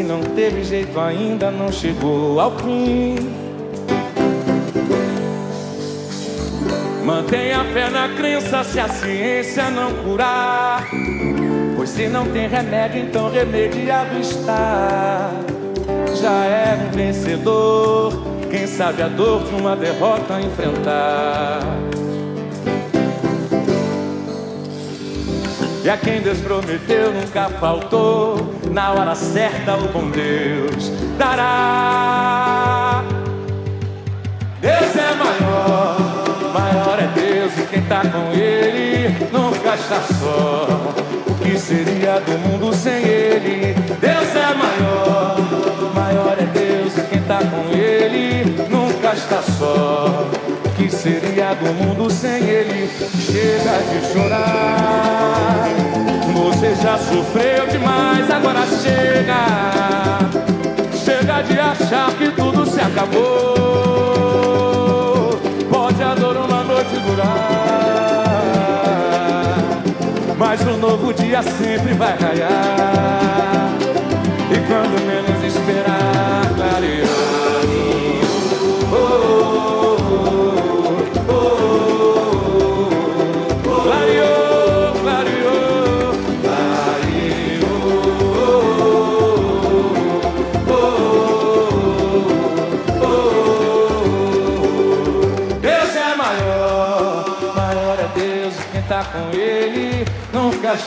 Se não teve jeito ainda, não chegou ao fim. Mantenha fé na crença se a ciência não curar. Pois se não tem remédio, então remediado está. Já é um vencedor, quem sabe a dor de uma derrota enfrentar. A quem Deus prometeu nunca faltou, na hora certa o bom Deus dará. Deus é maior, maior é Deus e quem tá com Ele nunca está só. O que seria do mundo sem Ele? Deus é maior, maior é Deus e quem tá com Ele seria do mundo sem Ele? Chega de chorar. Você já sofreu demais, agora chega. Chega de achar que tudo se acabou. Pode a dor uma noite durar, mas um novo dia sempre vai raiar. E quando menos esperar, clarear. Oh, oh,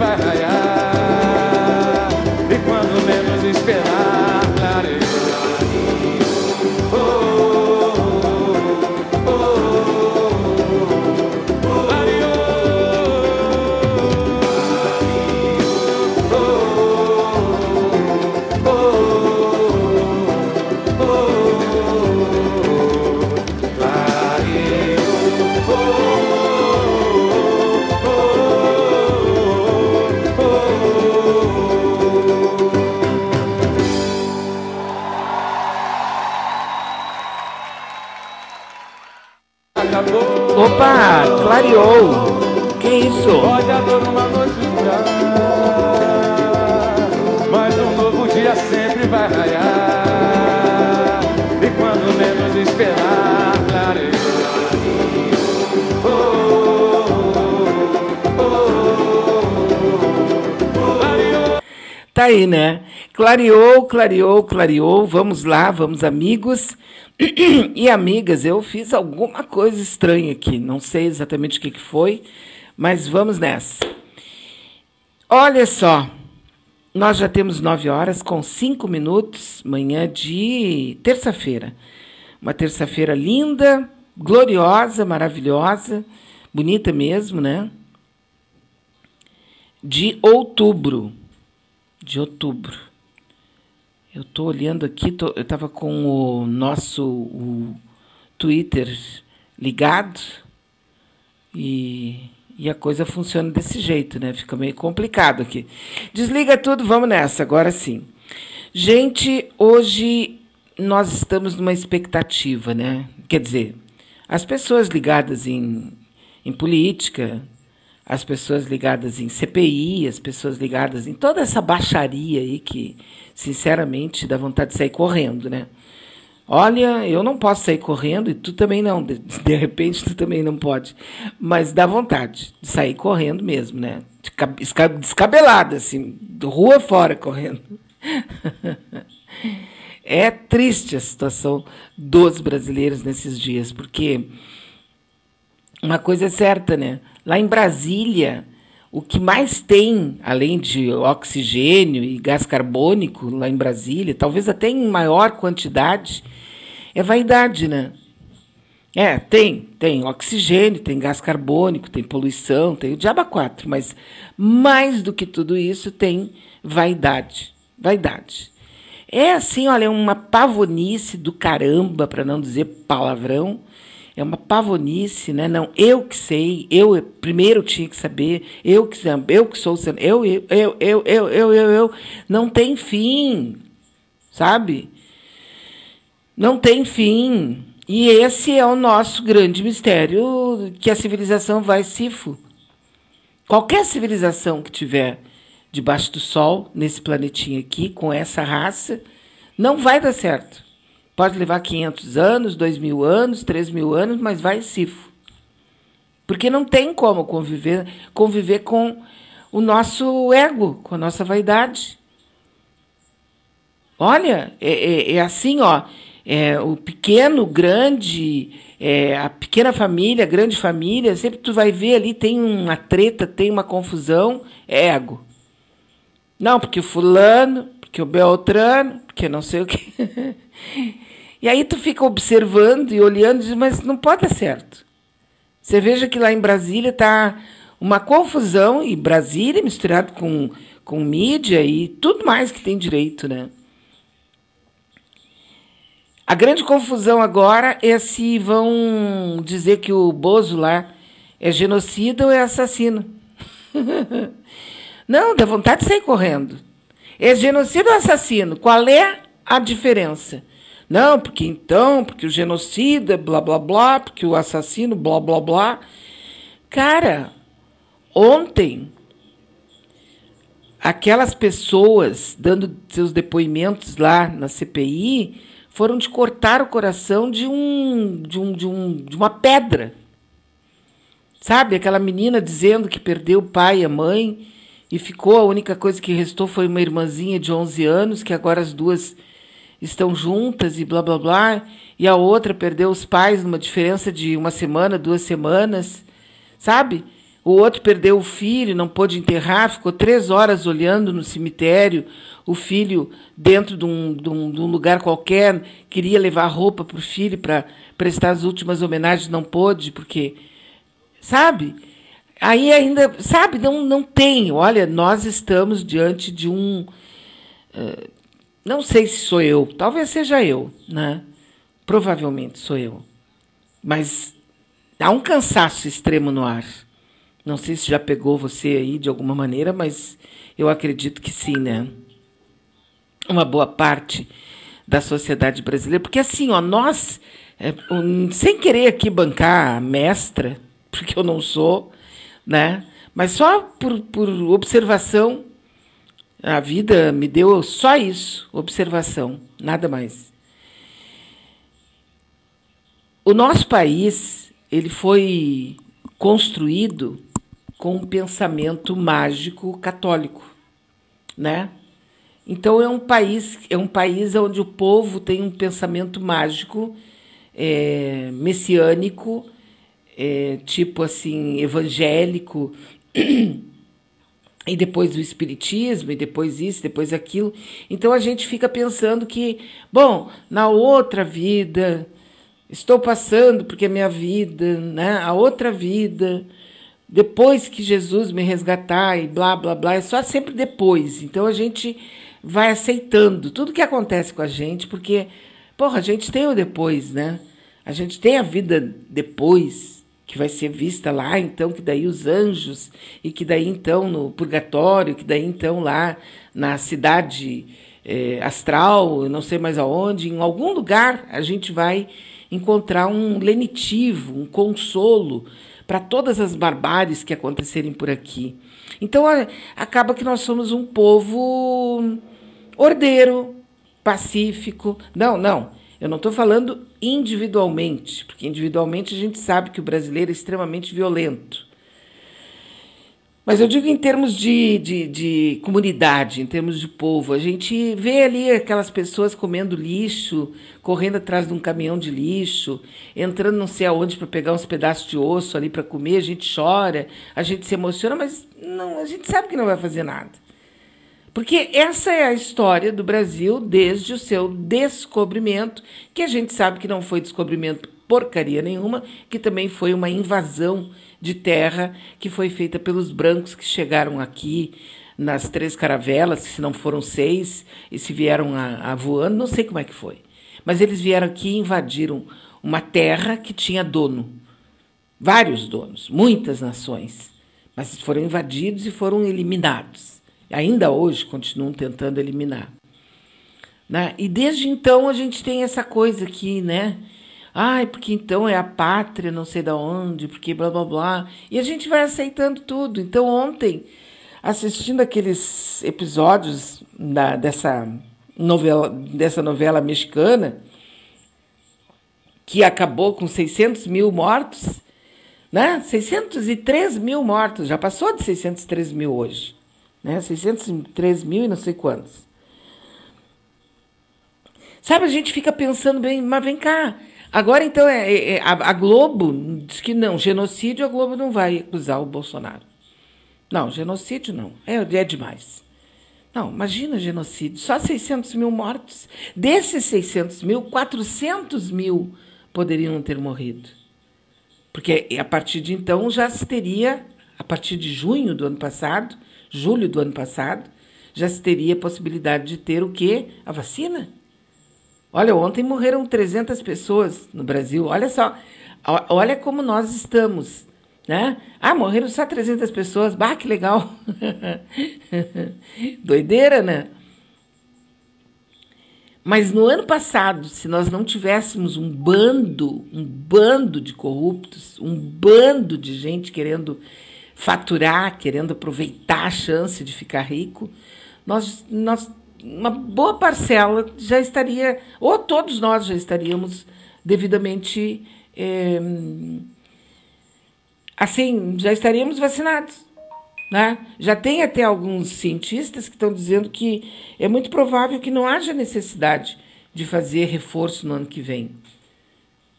vai raiar. E quando menos esperar, Opa, clareou. Que isso? Pode dor uma noite mas um novo dia sempre vai raiar. E quando menos esperar. Oh, oh, oh, clareou. Tá aí, né? Clareou, clareou, clareou. Vamos lá, vamos, amigos e amigas. Eu fiz alguma coisa estranha aqui. Não sei exatamente o que, que foi, mas vamos nessa. Olha só, nós já temos nove horas com cinco minutos, manhã de terça-feira. Uma terça-feira linda, gloriosa, maravilhosa, bonita mesmo, né? De outubro. De outubro. Eu estou olhando aqui, tô, eu estava com o nosso o Twitter ligado e, e a coisa funciona desse jeito, né? Fica meio complicado aqui. Desliga tudo, vamos nessa, agora sim. Gente, hoje nós estamos numa expectativa, né? Quer dizer, as pessoas ligadas em, em política, as pessoas ligadas em CPI, as pessoas ligadas em toda essa baixaria aí que, sinceramente, dá vontade de sair correndo, né? Olha, eu não posso sair correndo e tu também não. De, repente tu também não pode. Mas dá vontade de sair correndo mesmo, né? Descabelada, assim, rua fora correndo. É triste a situação dos brasileiros nesses dias, porque uma coisa é certa, né? Lá em Brasília, o que mais tem, além de oxigênio e gás carbônico, lá em Brasília, talvez até em maior quantidade, é vaidade, né? É, tem, tem oxigênio, tem gás carbônico, tem poluição, tem o diaba 4, mas mais do que tudo isso tem vaidade. Vaidade. É assim, olha, uma pavonice do caramba, para não dizer palavrão. É uma pavonice, né? Não, eu que sei, eu primeiro tinha que saber, eu que eu que sou, eu eu eu eu eu eu eu, eu. não tem fim, sabe? Não tem fim. E esse é o nosso grande mistério que a civilização vai sifo. Qualquer civilização que tiver debaixo do sol, nesse planetinho aqui, com essa raça, não vai dar certo. Pode levar 500 anos, 2 mil anos, 3 mil anos, mas vai sifo. Porque não tem como conviver, conviver com o nosso ego, com a nossa vaidade. Olha, é, é, é assim, ó é, o pequeno, grande, é, a pequena família, a grande família, sempre tu vai ver ali, tem uma treta, tem uma confusão, é ego. Não, porque o fulano, porque o Beltrano, porque não sei o quê. e aí tu fica observando e olhando e diz, mas não pode dar certo. Você veja que lá em Brasília está uma confusão, e Brasília misturado com, com mídia e tudo mais que tem direito, né? A grande confusão agora é se vão dizer que o Bozo lá é genocida ou é assassino. Não, dá vontade de sair correndo. É genocida ou assassino? Qual é a diferença? Não, porque então, porque o genocida, blá blá blá, porque o assassino, blá blá blá. Cara, ontem, aquelas pessoas dando seus depoimentos lá na CPI foram de cortar o coração de um de um de, um, de uma pedra. Sabe, aquela menina dizendo que perdeu o pai e a mãe e ficou a única coisa que restou foi uma irmãzinha de 11 anos, que agora as duas estão juntas e blá blá blá, e a outra perdeu os pais numa diferença de uma semana, duas semanas, sabe? O outro perdeu o filho, não pôde enterrar, ficou três horas olhando no cemitério o filho dentro de um, de um, de um lugar qualquer, queria levar roupa para o filho para prestar as últimas homenagens, não pôde, porque. Sabe? Aí ainda. Sabe? Não, não tem. Olha, nós estamos diante de um. Uh, não sei se sou eu, talvez seja eu, né? Provavelmente sou eu. Mas há um cansaço extremo no ar. Não sei se já pegou você aí de alguma maneira, mas eu acredito que sim, né? uma boa parte da sociedade brasileira, porque assim, ó, nós, é, um, sem querer aqui bancar a mestra, porque eu não sou, né? Mas só por, por observação, a vida me deu só isso, observação, nada mais. O nosso país, ele foi construído com um pensamento mágico católico, né? Então é um país é um país onde o povo tem um pensamento mágico, é, messiânico, é, tipo assim evangélico, e depois o espiritismo e depois isso, depois aquilo. Então a gente fica pensando que, bom, na outra vida estou passando porque a minha vida, né, a outra vida depois que Jesus me resgatar e blá blá blá, é só sempre depois. Então a gente vai aceitando tudo que acontece com a gente, porque, porra, a gente tem o depois, né? A gente tem a vida depois, que vai ser vista lá, então, que daí os anjos, e que daí então no purgatório, que daí então lá na cidade é, astral, não sei mais aonde, em algum lugar a gente vai encontrar um lenitivo, um consolo para todas as barbáries que acontecerem por aqui. Então acaba que nós somos um povo ordeiro, pacífico. Não, não. Eu não estou falando individualmente, porque individualmente a gente sabe que o brasileiro é extremamente violento. Mas eu digo em termos de, de, de, comunidade, em termos de povo. A gente vê ali aquelas pessoas comendo lixo, correndo atrás de um caminhão de lixo, entrando não sei aonde para pegar uns pedaços de osso ali para comer. A gente chora, a gente se emociona, mas não, a gente sabe que não vai fazer nada. Porque essa é a história do Brasil desde o seu descobrimento, que a gente sabe que não foi descobrimento porcaria nenhuma, que também foi uma invasão de terra que foi feita pelos brancos que chegaram aqui nas três caravelas, se não foram seis, e se vieram a, a voando, não sei como é que foi. Mas eles vieram aqui e invadiram uma terra que tinha dono, vários donos, muitas nações, mas foram invadidos e foram eliminados. Ainda hoje continuam tentando eliminar. Né? E desde então a gente tem essa coisa aqui, né? Ai, porque então é a pátria, não sei da onde, porque blá blá blá. E a gente vai aceitando tudo. Então, ontem, assistindo aqueles episódios da, dessa, novela, dessa novela mexicana, que acabou com 600 mil mortos, né? 603 mil mortos, já passou de 603 mil hoje, né? 603 mil e não sei quantos. Sabe, a gente fica pensando bem, mas vem cá. Agora, então, é, é, é a, a, Globo diz que não, genocídio a Globo não vai acusar o Bolsonaro. Não, genocídio não, é, é demais. Não, imagina genocídio, só 600 mil mortos. Desses 600 mil, 400 mil poderiam ter morrido. Porque a partir de então já se teria, a partir de junho do ano passado, julho do ano passado, já se teria a possibilidade de ter o quê? A vacina. Olha, ontem morreram 300 pessoas no Brasil. Olha só, olha como nós estamos. Né? Ah, morreram só 300 pessoas. Bah, que legal. Doideira, né? Mas no ano passado, se nós não tivéssemos um bando, um bando de corruptos, um bando de gente querendo faturar, querendo aproveitar a chance de ficar rico, nós, nós uma boa parcela já estaria, ou todos nós já estaríamos devidamente é, assim, já estaríamos vacinados. Né? Já tem até alguns cientistas que estão dizendo que é muito provável que não haja necessidade de fazer reforço no ano que vem.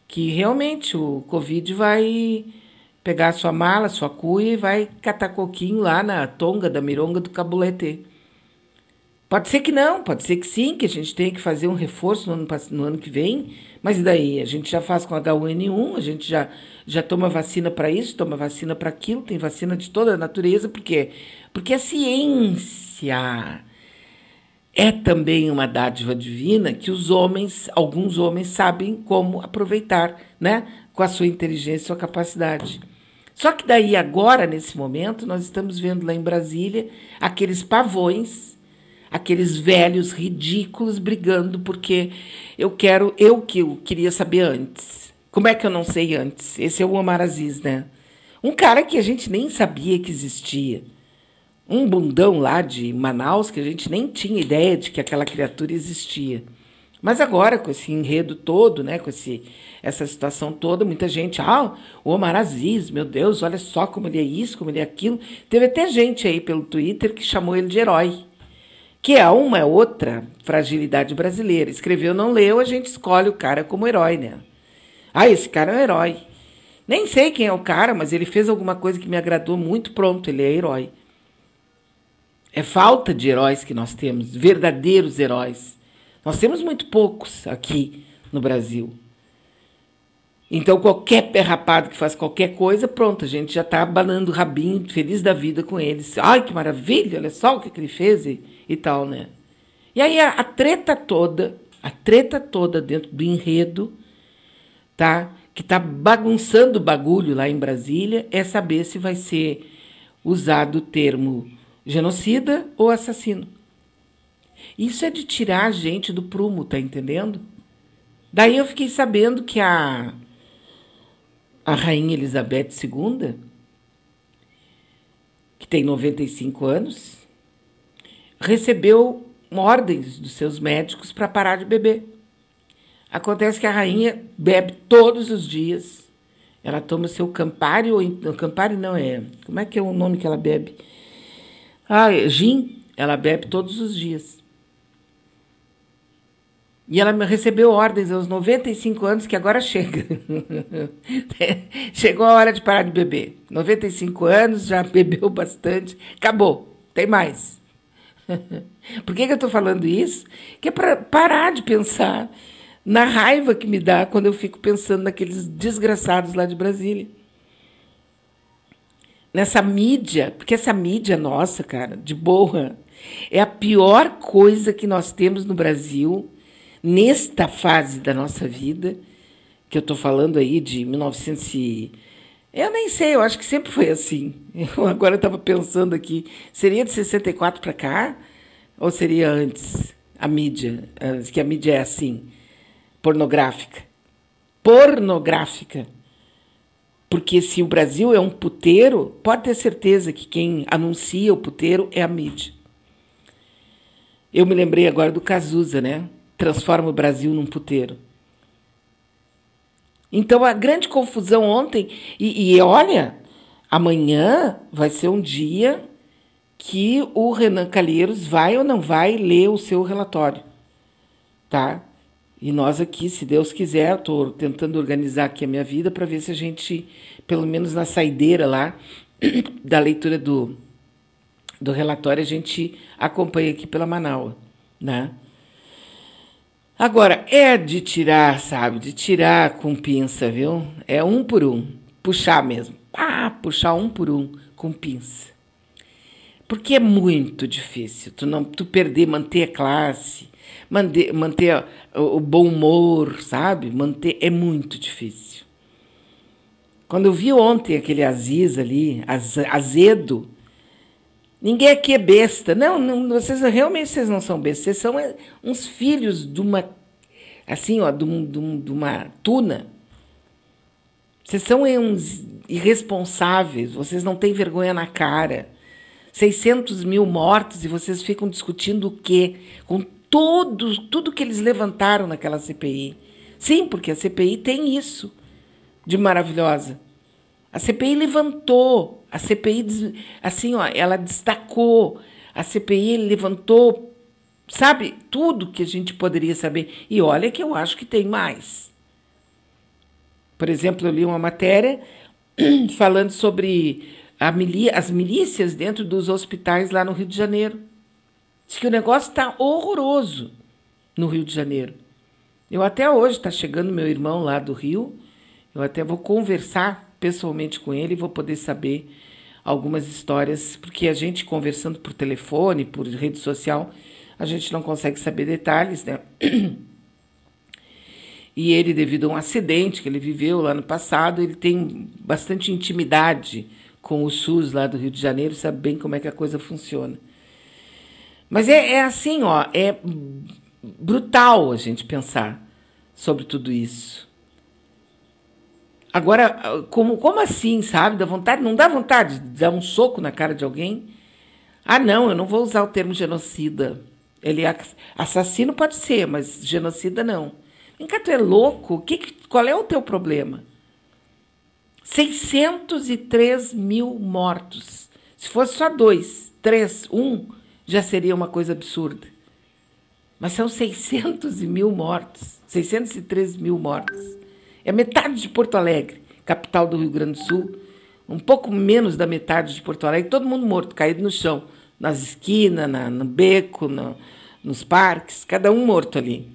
Que realmente o Covid vai pegar sua mala, sua cuia e vai catar coquinho lá na tonga da mironga do Cabulete. Pode ser que não, pode ser que sim, que a gente tenha que fazer um reforço no ano, no ano que vem, mas e daí? A gente já faz com H1N1, a gente já, já toma vacina para isso, toma vacina para aquilo, tem vacina de toda a natureza, por quê? Porque a ciência é também uma dádiva divina que os homens, alguns homens, sabem como aproveitar, né? Com a sua inteligência, sua capacidade. Só que daí, agora, nesse momento, nós estamos vendo lá em Brasília aqueles pavões aqueles velhos ridículos brigando porque eu quero, eu que eu queria saber antes. Como é que eu não sei antes? Esse é o Omar Aziz, né? Um cara que a gente nem sabia que existia. Um bundão lá de Manaus que a gente nem tinha ideia de que aquela criatura existia. Mas agora, com esse enredo todo, né, com esse, essa situação toda, muita gente, ah, o Omar Aziz, meu Deus, olha só como ele é isso, como ele é aquilo. Teve até gente aí pelo Twitter que chamou ele de herói que é uma outra fragilidade brasileira. Escreveu, não leu, a gente escolhe o cara como herói, né? Ah, esse cara é um herói. Nem sei quem é o cara, mas ele fez alguma coisa que me agradou muito, pronto, ele é herói. É falta de heróis que nós temos, verdadeiros heróis. Nós temos muito poucos aqui no Brasil. Então, qualquer pé rapado que faz qualquer coisa, pronto, a gente já está abanando o rabinho, feliz da vida com eles. Ai, que maravilha, olha só o que, que ele fez. E e tal, né? E aí a, a treta toda, a treta toda dentro do enredo, tá? Que tá bagunçando o bagulho lá em Brasília, é saber se vai ser usado o termo genocida ou assassino. Isso é de tirar a gente do prumo, tá entendendo? Daí eu fiquei sabendo que a, a rainha Elizabeth II, que tem 95 anos, recebeu ordens dos seus médicos para parar de beber. Acontece que a rainha bebe todos os dias. Ela toma seu Campari, ou Campari não é. Como é que é o nome que ela bebe? Ah, é gin. Ela bebe todos os dias. E ela recebeu ordens aos 95 anos, que agora chega. Chegou a hora de parar de beber. 95 anos, já bebeu bastante. Acabou, tem mais. Por que, que eu estou falando isso? Que é para parar de pensar na raiva que me dá quando eu fico pensando naqueles desgraçados lá de Brasília. Nessa mídia, porque essa mídia nossa, cara, de boa, é a pior coisa que nós temos no Brasil, nesta fase da nossa vida, que eu estou falando aí de 1900 e... Eu nem sei, eu acho que sempre foi assim. Eu agora estava pensando aqui, seria de 64 para cá ou seria antes a mídia, que a mídia é assim, pornográfica. Pornográfica. Porque se o Brasil é um puteiro, pode ter certeza que quem anuncia o puteiro é a mídia. Eu me lembrei agora do Cazuza, né? Transforma o Brasil num puteiro. Então a grande confusão ontem, e, e olha, amanhã vai ser um dia que o Renan Calheiros vai ou não vai ler o seu relatório, tá? E nós aqui, se Deus quiser, estou tentando organizar aqui a minha vida para ver se a gente, pelo menos na saideira lá da leitura do, do relatório a gente acompanha aqui pela Manaus, né? Agora, é de tirar, sabe? De tirar com pinça, viu? É um por um. Puxar mesmo. Ah, puxar um por um com pinça. Porque é muito difícil tu não tu perder, manter a classe, manter, manter o, o bom humor, sabe? Manter é muito difícil. Quando eu vi ontem aquele Aziz ali, azedo, Ninguém aqui é besta. Não, não, vocês realmente vocês não são bestas. Vocês são é, uns filhos de uma assim, ó, de, um, de, um, de uma tuna. Vocês são é, uns irresponsáveis. Vocês não têm vergonha na cara. 600 mil mortos e vocês ficam discutindo o quê? Com todos, tudo que eles levantaram naquela CPI. Sim, porque a CPI tem isso de maravilhosa. A CPI levantou, a CPI, assim, ó, ela destacou, a CPI levantou, sabe, tudo que a gente poderia saber. E olha que eu acho que tem mais. Por exemplo, eu li uma matéria falando sobre milí as milícias dentro dos hospitais lá no Rio de Janeiro. Diz que o negócio está horroroso no Rio de Janeiro. Eu até hoje está chegando meu irmão lá do Rio. Eu até vou conversar pessoalmente com ele e vou poder saber algumas histórias, porque a gente conversando por telefone, por rede social, a gente não consegue saber detalhes, né? E ele, devido a um acidente que ele viveu lá no passado, ele tem bastante intimidade com o SUS lá do Rio de Janeiro, sabe bem como é que a coisa funciona. Mas é, é assim, ó, é brutal a gente pensar sobre tudo isso. Agora, como, como assim, sabe? Dá vontade, não dá vontade de dar um soco na cara de alguém? Ah, não, eu não vou usar o termo genocida. Ele é assassino pode ser, mas genocida não. Vem cá, tu é louco? Que, qual é o teu problema? 603 mil mortos. Se fosse só dois, três, um, já seria uma coisa absurda. Mas são 600 mil mortos. 603 mil mortos. É metade de Porto Alegre, capital do Rio Grande do Sul. Um pouco menos da metade de Porto Alegre, todo mundo morto, caído no chão, nas esquinas, na, no beco, no, nos parques, cada um morto ali.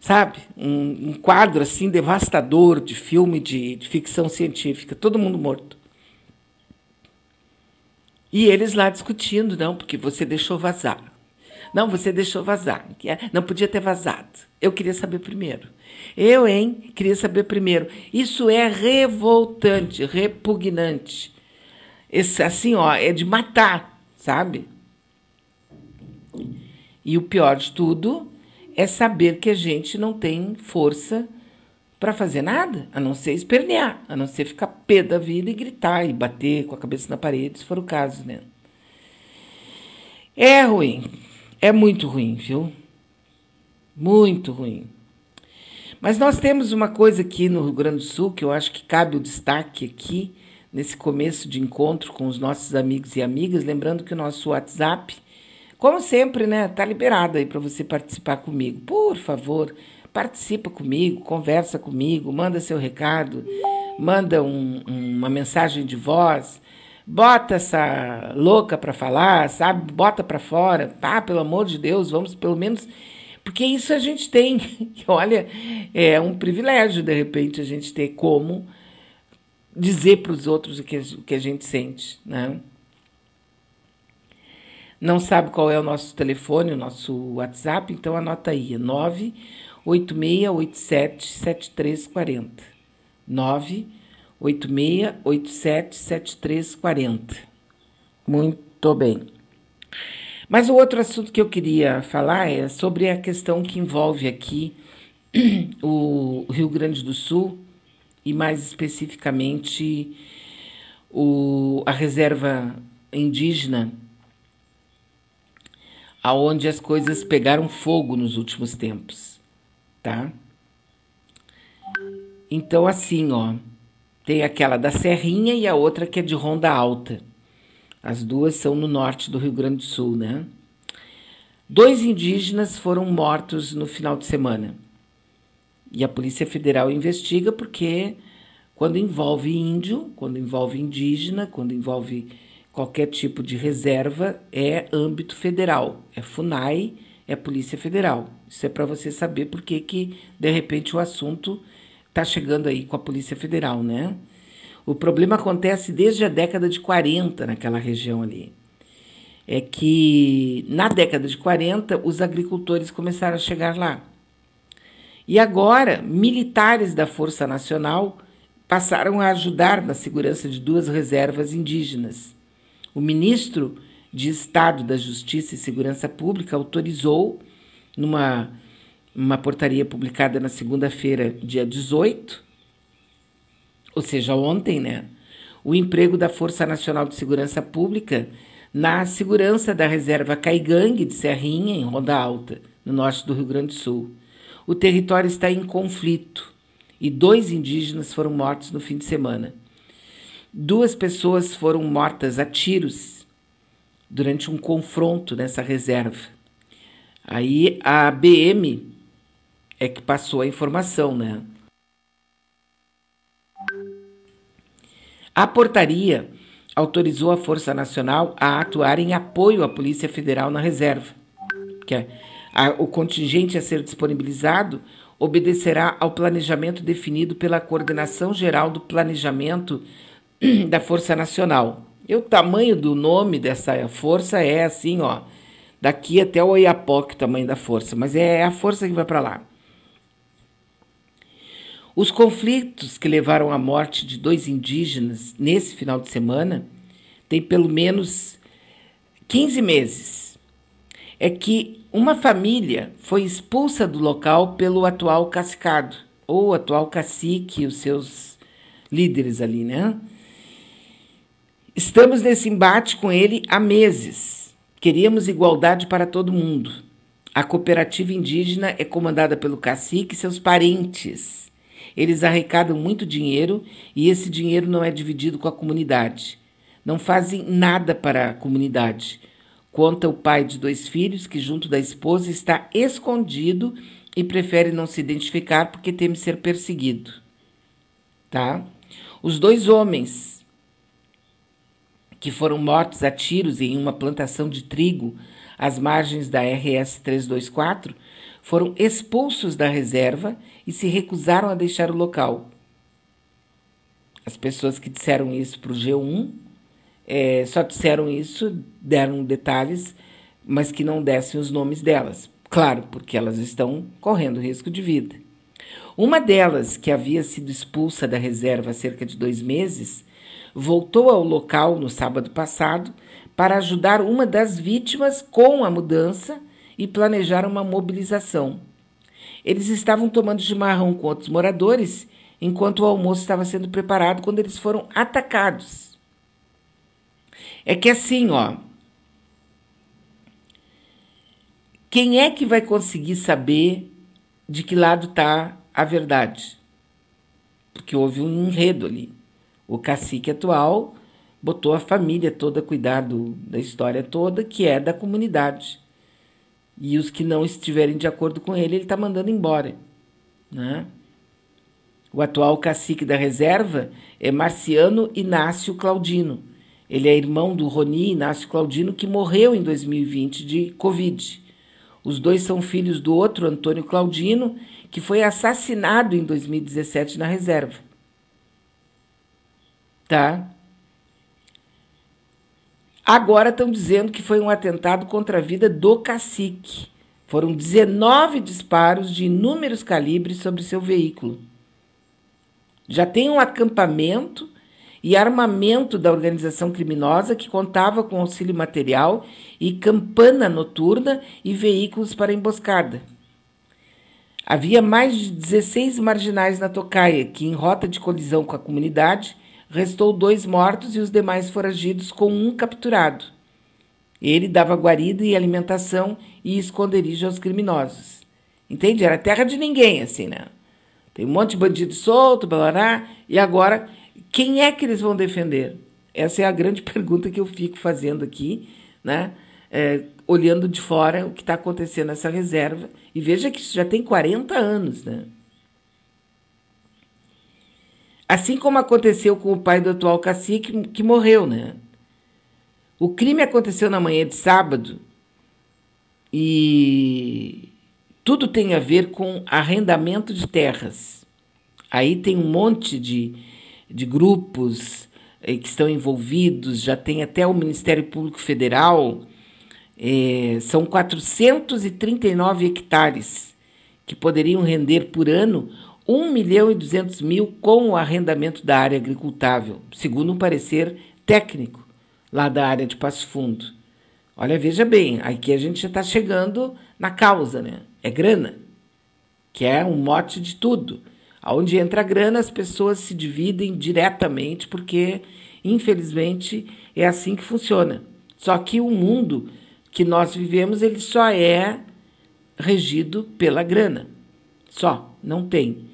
Sabe? Um, um quadro assim devastador de filme de, de ficção científica, todo mundo morto. E eles lá discutindo, não, porque você deixou vazar. Não, você deixou vazar. Não podia ter vazado. Eu queria saber primeiro. Eu, hein? Queria saber primeiro. Isso é revoltante, repugnante. Esse, assim, ó, é de matar, sabe? E o pior de tudo é saber que a gente não tem força para fazer nada, a não ser espernear, a não ser ficar pé da vida e gritar e bater com a cabeça na parede, se for o caso, né? É ruim, é muito ruim, viu? Muito ruim. Mas nós temos uma coisa aqui no Rio Grande do Sul que eu acho que cabe o destaque aqui, nesse começo de encontro com os nossos amigos e amigas. Lembrando que o nosso WhatsApp, como sempre, né, tá liberado aí para você participar comigo. Por favor, participa comigo, conversa comigo, manda seu recado, manda um, uma mensagem de voz, bota essa louca para falar, sabe? Bota para fora. Ah, pelo amor de Deus, vamos pelo menos Porque isso a gente tem. Olha, é um privilégio, de repente, a gente ter como dizer para os outros o que, o que a gente sente, né? Não sabe qual é o nosso telefone, o nosso WhatsApp? Então anota aí, 986877340. 986877340. Muito bem. Mas o outro assunto que eu queria falar é sobre a questão que envolve aqui o Rio Grande do Sul e mais especificamente o, a reserva indígena, aonde as coisas pegaram fogo nos últimos tempos, tá? Então assim, ó, tem aquela da Serrinha e a outra que é de Ronda Alta. As duas são no norte do Rio Grande do Sul, né? Dois indígenas foram mortos no final de semana. E a Polícia Federal investiga porque quando envolve índio, quando envolve indígena, quando envolve qualquer tipo de reserva, é âmbito federal, é FUNAI, é Polícia Federal. Isso é para você saber por que, que, de repente, o assunto está chegando aí com a Polícia Federal, né? O problema acontece desde a década de 40 naquela região ali. É que na década de 40 os agricultores começaram a chegar lá. E agora, militares da Força Nacional passaram a ajudar na segurança de duas reservas indígenas. O ministro de Estado da Justiça e Segurança Pública autorizou, numa uma portaria publicada na segunda-feira, dia 18, ou seja, ontem, né, o emprego da Força Nacional de Segurança Pública na segurança da reserva Caigangue de Serrinha, em Ronda Alta, no norte do Rio Grande do Sul. O território está em conflito e dois indígenas foram mortos no fim de semana. Duas pessoas foram mortas a tiros durante um confronto nessa reserva. Aí a BM é que passou a informação, né? A portaria autorizou a Força Nacional a atuar em apoio à Polícia Federal na reserva, que é a, o contingente a ser disponibilizado obedecerá ao planejamento definido pela Coordenação Geral do Planejamento da Força Nacional. E o tamanho do nome dessa força é assim, ó, daqui até o Oiapoque, o tamanho da força, mas é a força que vai para lá. Os conflitos que levaram à morte de dois indígenas nesse final de semana têm pelo menos 15 meses. É que uma família foi expulsa do local pelo atual cascado, ou atual cacique, os seus líderes ali, né? Estamos nesse embate com ele há meses. Queríamos igualdade para todo mundo. A cooperativa indígena é comandada pelo cacique e seus parentes. Eles arrecadam muito dinheiro e esse dinheiro não é dividido com a comunidade. Não fazem nada para a comunidade Conta o pai de dois filhos que, junto da esposa, está escondido e prefere não se identificar porque teme ser perseguido. Tá? Os dois homens que foram mortos a tiros em uma plantação de trigo às margens da RS 324 foram expulsos da reserva e se recusaram a deixar o local. As pessoas que disseram isso para o G1 é, só disseram isso, deram detalhes, mas que não dessem os nomes delas. Claro, porque elas estão correndo risco de vida. Uma delas, que havia sido expulsa da reserva há cerca de dois meses, voltou ao local no sábado passado para ajudar uma das vítimas com a mudança e planejar uma mobilização. Eles estavam tomando chimarrão com outros moradores enquanto o almoço estava sendo preparado quando eles foram atacados. É que assim, ó. Quem é que vai conseguir saber de que lado está a verdade? Porque houve um enredo ali. O cacique atual botou a família toda a cuidar do, da história toda, que é da comunidade. E os que não estiverem de acordo com ele, ele está mandando embora. Né? O atual cacique da reserva é Marciano Inácio Claudino ele é irmão do Roni Inácio Claudino, que morreu em 2020 de Covid. Os dois são filhos do outro, Antônio Claudino, que foi assassinado em 2017 na reserva. Tá? Agora estão dizendo que foi um atentado contra a vida do cacique. Foram 19 disparos de inúmeros calibres sobre seu veículo. Já tem um acampamento e armamento da organização criminosa que contava com auxílio material e campana noturna e veículos para emboscada. Havia mais de 16 marginais na tocaia, que, em rota de colisão com a comunidade, restou dois mortos e os demais foragidos com um capturado. Ele dava guarida e alimentação e esconderijo aos criminosos. Entende? Era terra de ninguém, assim, né? Tem um monte de bandido solto, balará, e agora, quem é que eles vão defender? Essa é a grande pergunta que eu fico fazendo aqui, né? É, olhando de fora o que está acontecendo nessa reserva. E veja que isso já tem 40 anos, né? Assim como aconteceu com o pai do atual cacique, que morreu, né? O crime aconteceu na manhã de sábado e tudo tem a ver com arrendamento de terras. Aí tem um monte de, de grupos eh, que estão envolvidos, já tem até o Ministério Público Federal. Eh, são 439 hectares que poderiam render por ano 1 milhão e 200 mil com o arrendamento da área agricultável, segundo um parecer técnico lá da área de Passo Fundo. Olha, veja bem, aqui a gente já está chegando na causa, né? É grana, que é um mote de tudo. Aonde entra a grana, as pessoas se dividem diretamente, porque, infelizmente, é assim que funciona. Só que o mundo que nós vivemos, ele só é regido pela grana. Só, não tem.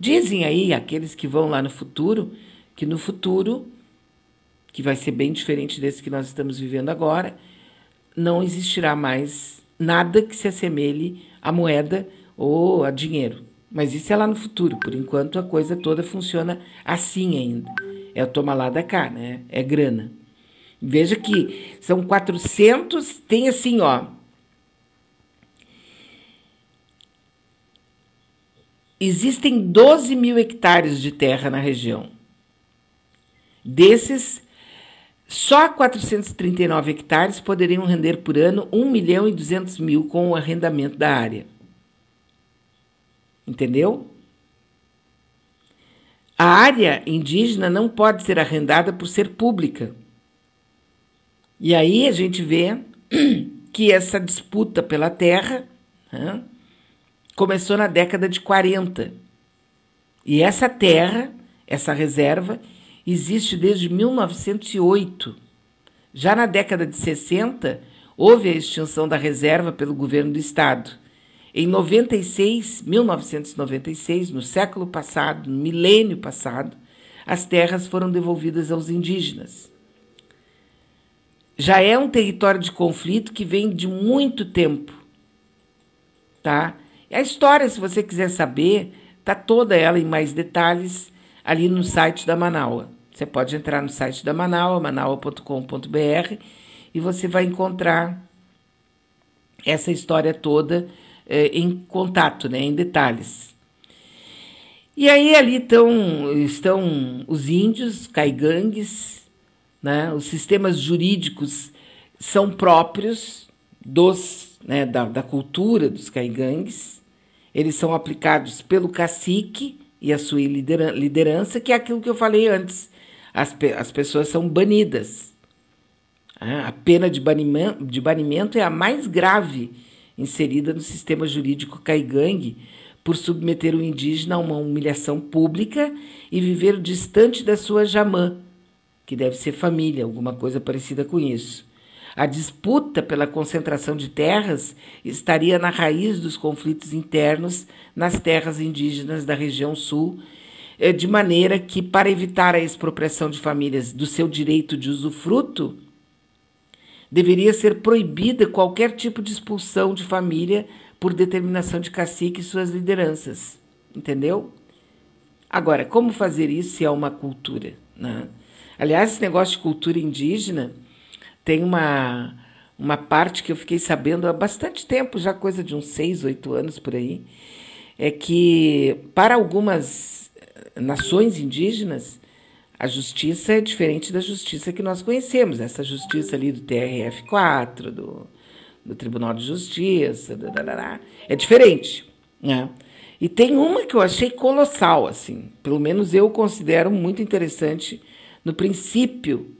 Dizem aí aqueles que vão lá no futuro, que no futuro que vai ser bem diferente desse que nós estamos vivendo agora, não existirá mais nada que se assemelhe à moeda ou a dinheiro. Mas isso é lá no futuro. Por enquanto, a coisa toda funciona assim ainda. É o toma lá da cá, né? É grana. Veja que são 400, tem assim, ó. Existem 12 mil hectares de terra na região. Desses, só 439 hectares poderiam render por ano 1 milhão e 200 mil com o arrendamento da área. Entendeu? A área indígena não pode ser arrendada por ser pública. E aí a gente vê que essa disputa pela terra né, começou na década de 40. E essa terra, essa reserva, existe desde 1908. Já na década de 60, houve a extinção da reserva pelo governo do estado. Em 96, 1996, no século passado, no milênio passado, as terras foram devolvidas aos indígenas. Já é um território de conflito que vem de muito tempo, tá? E a história, se você quiser saber, tá toda ela em mais detalhes ali no site da Manaua. Você pode entrar no site da Manaua, manaua.com.br, e você vai encontrar essa história toda eh, em contato, né, em detalhes. E aí ali tão, estão os índios, caigangues, né, os sistemas jurídicos são próprios dos, né, da, da cultura dos caigangues, eles são aplicados pelo cacique, e a sua liderança, que é aquilo que eu falei antes. As, as pessoas são banidas. Ah, a pena de banimento, de banimento é a mais grave inserida no sistema jurídico caigangue por submeter o indígena a uma humilhação pública e viver distante da sua jamã, que deve ser família, alguma coisa parecida com isso. A disputa pela concentração de terras estaria na raiz dos conflitos internos nas terras indígenas da região sul, eh, de maneira que, para evitar a expropriação de famílias do seu direito de usufruto, deveria ser proibida qualquer tipo de expulsão de família por determinação de cacique e suas lideranças. Entendeu? Agora, como fazer isso se é uma cultura? Né? Aliás, esse negócio de cultura indígena tem uma, uma parte que eu fiquei sabendo há bastante tempo, já coisa de uns seis, oito anos por aí, é que para algumas nações indígenas a justiça é diferente da justiça que nós conhecemos, essa justiça ali do TRF4, do, do Tribunal de Justiça, é diferente, né? E tem uma que eu achei colossal, assim, pelo menos eu considero muito interessante no princípio,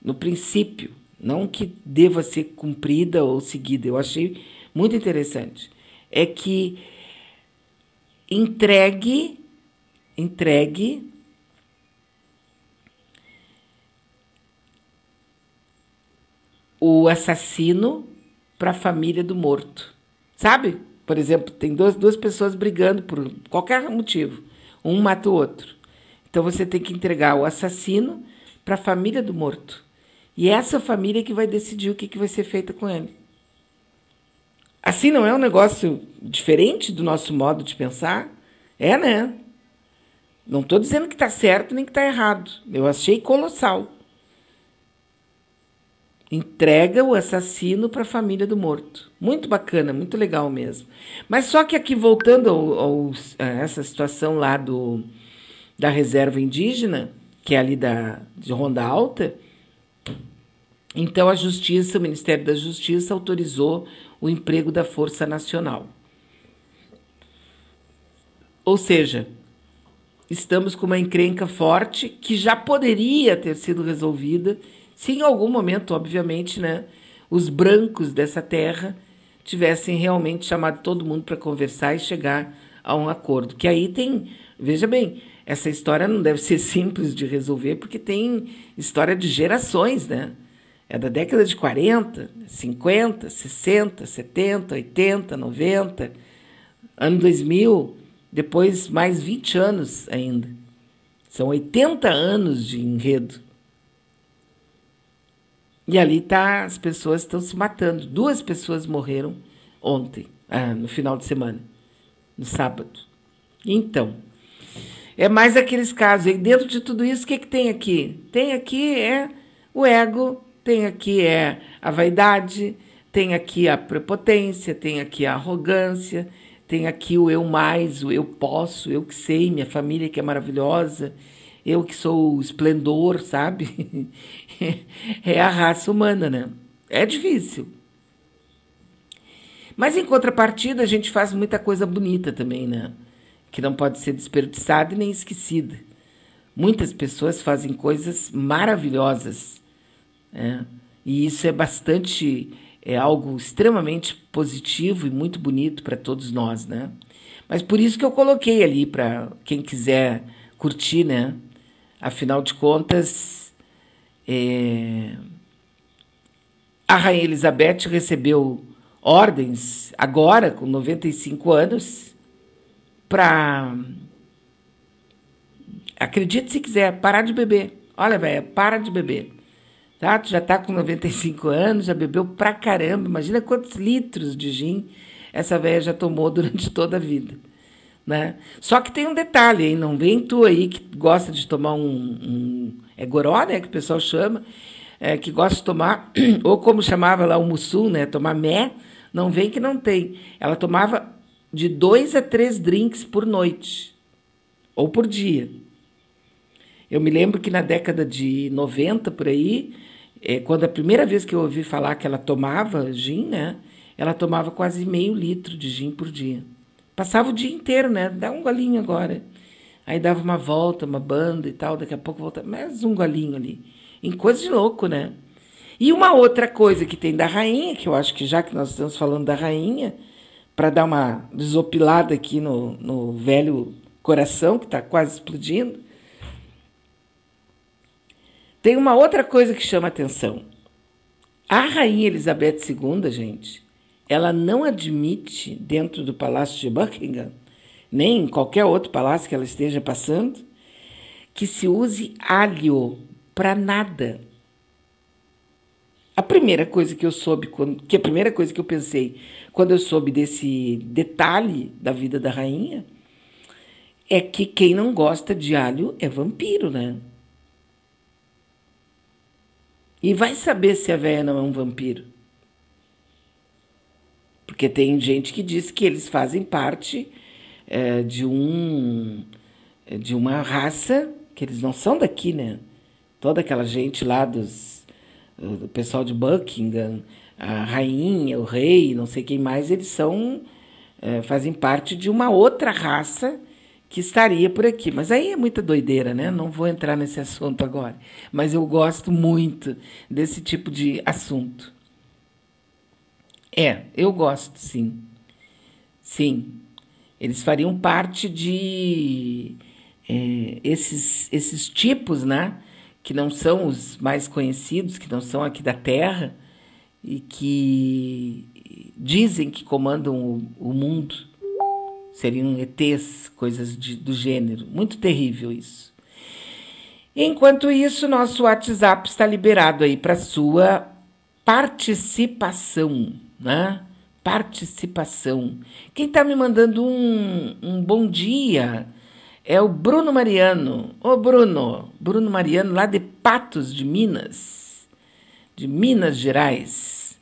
no princípio, não que deva ser cumprida ou seguida, eu achei muito interessante, é que entregue, entregue o assassino para a família do morto. Sabe? Por exemplo, tem duas, duas pessoas brigando por qualquer motivo. Um mata o outro. Então você tem que entregar o assassino para a família do morto. E é essa família que vai decidir o que, que vai ser feito com ele. Assim não é um negócio diferente do nosso modo de pensar? É, né? Não estou dizendo que está certo nem que está errado. Eu achei colossal entrega o assassino para a família do morto. Muito bacana, muito legal mesmo. Mas só que aqui, voltando ao, ao, a essa situação lá do, da reserva indígena, que é ali da, de Ronda Alta, então a Justiça, o Ministério da Justiça, autorizou o emprego da Força Nacional. Ou seja, estamos com uma encrenca forte que já poderia ter sido resolvida se em algum momento, obviamente, né, os brancos dessa terra tivessem realmente chamado todo mundo para conversar e chegar a um acordo. Que aí tem, veja bem, essa história não deve ser simples de resolver, porque tem história de gerações, né? É da década de 40, 50, 60, 70, 80, 90, ano 2000, depois mais 20 anos ainda. São 80 anos de enredo. E ali tá, as pessoas estão se matando. Duas pessoas morreram ontem, ah, no final de semana, no sábado. Então, é mais aqueles casos. E dentro de tudo isso, o que, que tem aqui? Tem aqui é o ego, tem aqui é a vaidade, tem aqui a prepotência, tem aqui a arrogância, tem aqui o eu mais, o eu posso, eu que sei, minha família que é maravilhosa, eu que sou o esplendor, sabe? é a raça humana, né? É difícil. Mas em contrapartida, a gente faz muita coisa bonita também, né? Que não pode ser desperdiçada e nem esquecida. Muitas pessoas fazem coisas maravilhosas, né? E isso é bastante, é algo extremamente positivo e muito bonito para todos nós, né? Mas por isso que eu coloquei ali para quem quiser curtir, né? Afinal de contas, é, a Rainha Elizabeth recebeu ordens agora, com 95 anos, para. Acredite se quiser, parar de beber. Olha, velho, para de beber. Tá? Tu já está com 95 anos, já bebeu pra caramba. Imagina quantos litros de gin essa velha já tomou durante toda a vida. Né? Só que tem um detalhe, hein? não vem tu aí que gosta de tomar um, um é goró, né, que o pessoal chama, é, que gosta de tomar, ou como chamava lá o mussum, né, tomar mé, não vem que não tem. Ela tomava de dois a três drinks por noite, ou por dia. Eu me lembro que na década de 90, por aí, é, quando a primeira vez que eu ouvi falar que ela tomava gin, né, ela tomava quase meio litro de gin por dia. Passava o dia inteiro, né? Dá um golinho agora. Aí dava uma volta, uma banda e tal, daqui a pouco volta, mais um golinho ali. Em coisa de louco, né? E uma outra coisa que tem da rainha, que eu acho que já que nós estamos falando da rainha, para dar uma desopilada aqui no, no velho coração, que está quase explodindo, tem uma outra coisa que chama atenção. A rainha Elizabeth II, gente, ela não admite dentro do Palácio de Buckingham, nem em qualquer outro palácio que ela esteja passando, que se use alho para nada. A primeira coisa que eu soube, que a primeira coisa que eu pensei quando eu soube desse detalhe da vida da rainha, é que quem não gosta de alho é vampiro, né? E vai saber se a véia não é um vampiro. Porque tem gente que diz que eles fazem parte é, de um de uma raça que eles não são daqui, né? Toda aquela gente lá dos do pessoal de Buckingham, a rainha, o rei, não sei quem mais, eles são é, fazem parte de uma outra raça que estaria por aqui. Mas aí é muita doideira, né? Não vou entrar nesse assunto agora. Mas eu gosto muito desse tipo de assunto. É, eu gosto, sim. Sim. Eles fariam parte de é, esses, esses tipos, né? Que não são os mais conhecidos, que não são aqui da Terra e que dizem que comandam o, o mundo. Seriam ETs, coisas de, do gênero. Muito terrível isso. Enquanto isso, nosso WhatsApp está liberado aí para sua participação, né? Participação. Quem está me mandando um, um bom dia é o Bruno Mariano. Ô Bruno, Bruno Mariano, lá de Patos de Minas, de Minas Gerais.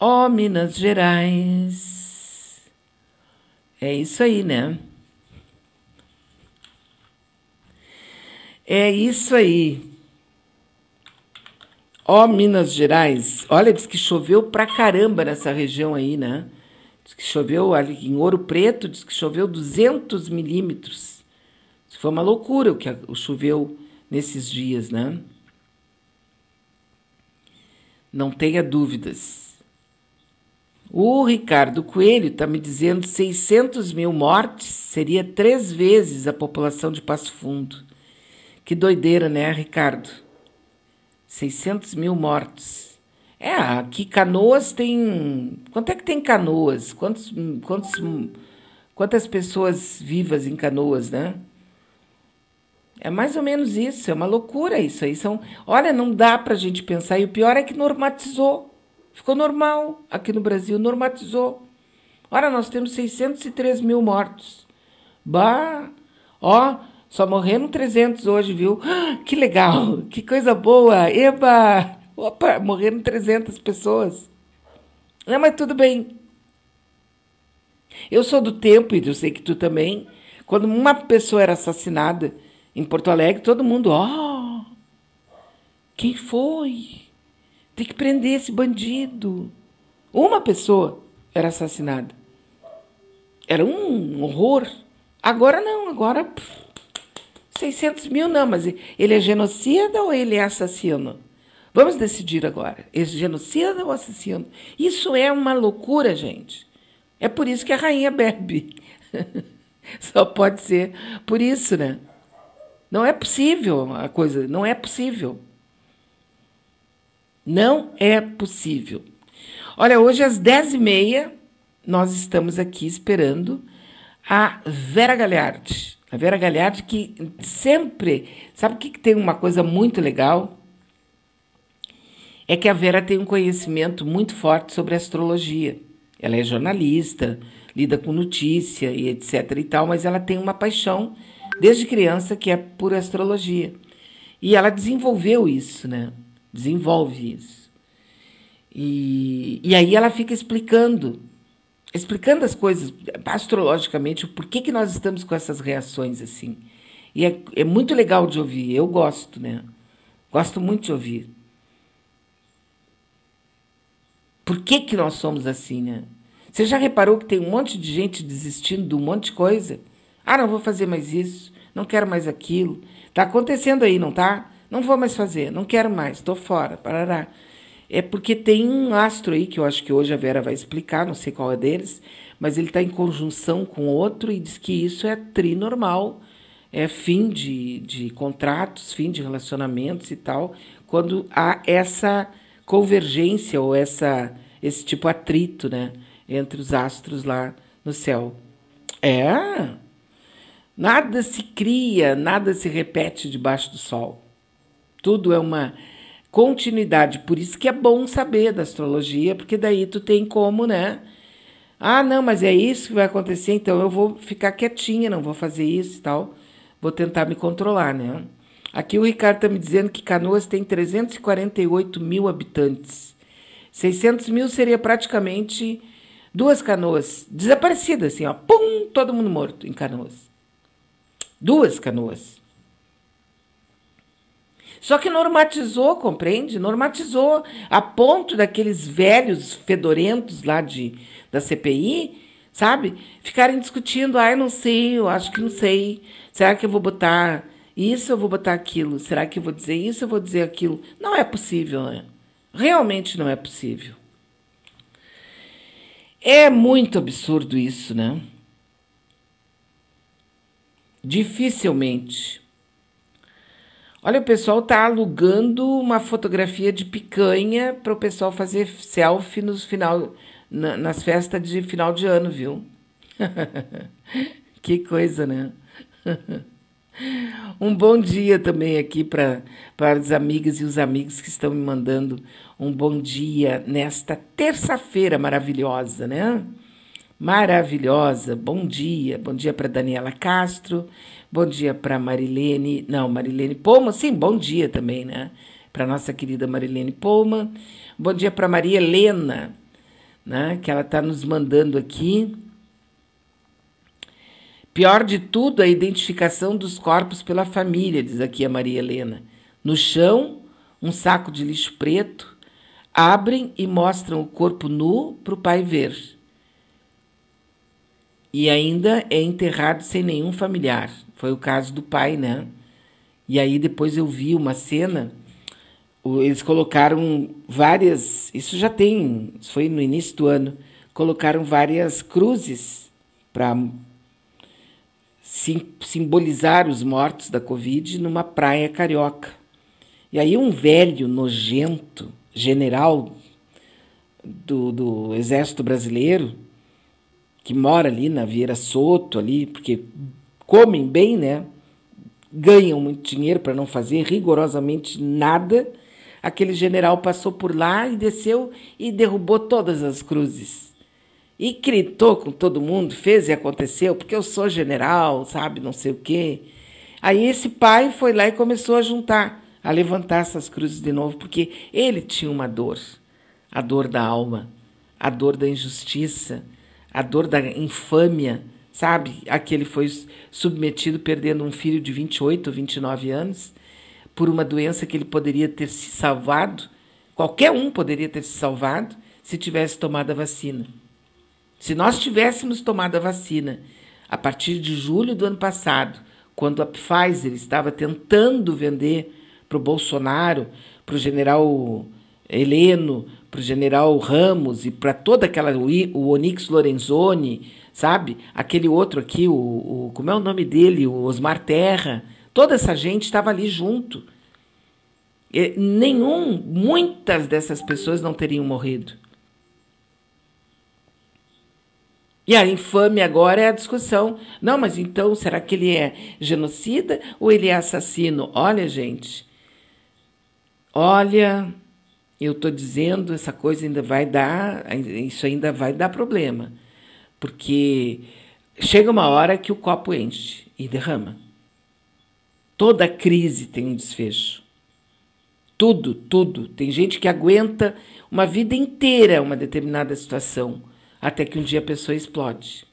Ó oh, Minas Gerais. É isso aí, né? É isso aí. Ó, Minas Gerais, olha, diz que choveu pra caramba nessa região aí, né? Diz que choveu ali em Ouro Preto, diz que choveu 200 milímetros. Foi uma loucura o que choveu nesses dias, né? Não tenha dúvidas. O Ricardo Coelho está me dizendo 600 mil mortes seria três vezes a população de Passo Fundo. Que doideira, né, Ricardo? 600 mil mortos. É, aqui Canoas tem. Quanto é que tem Canoas? Quantos, quantos, quantas pessoas vivas em Canoas, né? É mais ou menos isso, é uma loucura isso aí. São, olha, não dá para a gente pensar. E o pior é que normatizou. Ficou normal aqui no Brasil, normatizou. Olha, nós temos 603 mil mortos. Bah! Ó, só morreram 300 hoje, viu? Que legal, que coisa boa. Eba! Opa, morreram 300 pessoas. Não, mas tudo bem. Eu sou do tempo, e eu sei que tu também, quando uma pessoa era assassinada em Porto Alegre, todo mundo, ó, oh, quem foi? Tem que prender esse bandido. Uma pessoa era assassinada. Era um horror. Agora não, agora. Pff, 600 mil não, mas ele é genocida ou ele é assassino? Vamos decidir agora. É genocida ou assassino? Isso é uma loucura, gente. É por isso que a rainha bebe. Só pode ser por isso, né? Não é possível a coisa, não é possível. Não é possível. Olha, hoje às 10h30 nós estamos aqui esperando a Vera Galhardi. A Vera Galhardi que sempre. Sabe o que, que tem uma coisa muito legal? É que a Vera tem um conhecimento muito forte sobre astrologia. Ela é jornalista, lida com notícia e etc e tal, mas ela tem uma paixão desde criança que é por astrologia. E ela desenvolveu isso, né? Desenvolve isso. E, e aí ela fica explicando explicando as coisas astrologicamente, o porquê que nós estamos com essas reações assim. E é, é muito legal de ouvir, eu gosto, né? Gosto muito de ouvir. Por que, que nós somos assim, né? Você já reparou que tem um monte de gente desistindo de um monte de coisa? Ah, não vou fazer mais isso, não quero mais aquilo. Tá acontecendo aí, não tá? Não vou mais fazer, não quero mais, estou fora, parará é porque tem um astro aí, que eu acho que hoje a Vera vai explicar, não sei qual é deles, mas ele está em conjunção com outro e diz que isso é trinormal, é fim de, de contratos, fim de relacionamentos e tal, quando há essa convergência ou essa, esse tipo atrito né, entre os astros lá no céu. É. Nada se cria, nada se repete debaixo do sol. Tudo é uma continuidade. Por isso que é bom saber da astrologia, porque daí tu tem como, né? Ah, não, mas é isso que vai acontecer, então eu vou ficar quietinha, não vou fazer isso e tal. Vou tentar me controlar, né? Aqui o Ricardo está me dizendo que Canoas tem 348 mil habitantes. 600 mil seria praticamente Duas canoas desaparecidas, assim, ó. Pum! Todo mundo morto em canoas. Duas canoas. Só que normatizou, compreende? Normatizou a ponto daqueles velhos fedorentos lá de, da CPI, sabe? Ficarem discutindo, ah, eu não sei, eu acho que não sei. Será que eu vou botar isso, eu vou botar aquilo? Será que eu vou dizer isso, eu vou dizer aquilo? Não é possível, né? Realmente não é possível. É muito absurdo isso, né? Dificilmente. Olha, o pessoal tá alugando uma fotografia de picanha para o pessoal fazer selfie nos final, na, nas festas de final de ano, viu? que coisa, né? um bom dia também aqui para as amigas e os amigos que estão me mandando um bom dia nesta terça-feira maravilhosa, né? Maravilhosa. Bom dia. Bom dia para Daniela Castro. Bom dia para Marilene, não, Marilene Poma, sim, bom dia também, né? Para nossa querida Marilene Poma. Bom dia para Maria Helena, né? Que ela está nos mandando aqui. Pior de tudo, a identificação dos corpos pela família, diz aqui a Maria Helena. No chão, um saco de lixo preto. Abrem e mostram o corpo nu para o pai ver. E ainda é enterrado sem nenhum familiar. Foi o caso do pai, né? E aí depois eu vi uma cena, eles colocaram várias, isso já tem, isso foi no início do ano, colocaram várias cruzes para sim, simbolizar os mortos da Covid numa praia carioca. E aí um velho nojento, general do, do Exército Brasileiro, que mora ali na Vieira Soto, ali, porque comem bem, né? ganham muito dinheiro para não fazer rigorosamente nada. Aquele general passou por lá e desceu e derrubou todas as cruzes. E gritou com todo mundo, fez e aconteceu, porque eu sou general, sabe, não sei o quê. Aí esse pai foi lá e começou a juntar, a levantar essas cruzes de novo, porque ele tinha uma dor, a dor da alma, a dor da injustiça, a dor da infâmia, sabe? Aquele foi submetido perdendo um filho de 28 ou 29 anos por uma doença que ele poderia ter se salvado, qualquer um poderia ter se salvado se tivesse tomado a vacina. Se nós tivéssemos tomado a vacina a partir de julho do ano passado, quando a Pfizer estava tentando vender para o Bolsonaro, para o general Heleno, para o general Ramos e para toda aquela o Onyx Lorenzoni, sabe? Aquele outro aqui, o, o como é o nome dele? O Osmar Terra. Toda essa gente estava ali junto. E nenhum, muitas dessas pessoas não teriam morrido. E a infame agora é a discussão. Não, mas então, será que ele é genocida ou ele é assassino? Olha, gente. Olha, eu estou dizendo, essa coisa ainda vai dar, isso ainda vai dar problema porque chega uma hora que o copo enche e derrama. Toda crise tem um desfecho. Tudo, tudo. Tem gente que aguenta uma vida inteira uma determinada situação, até que um dia a pessoa explode.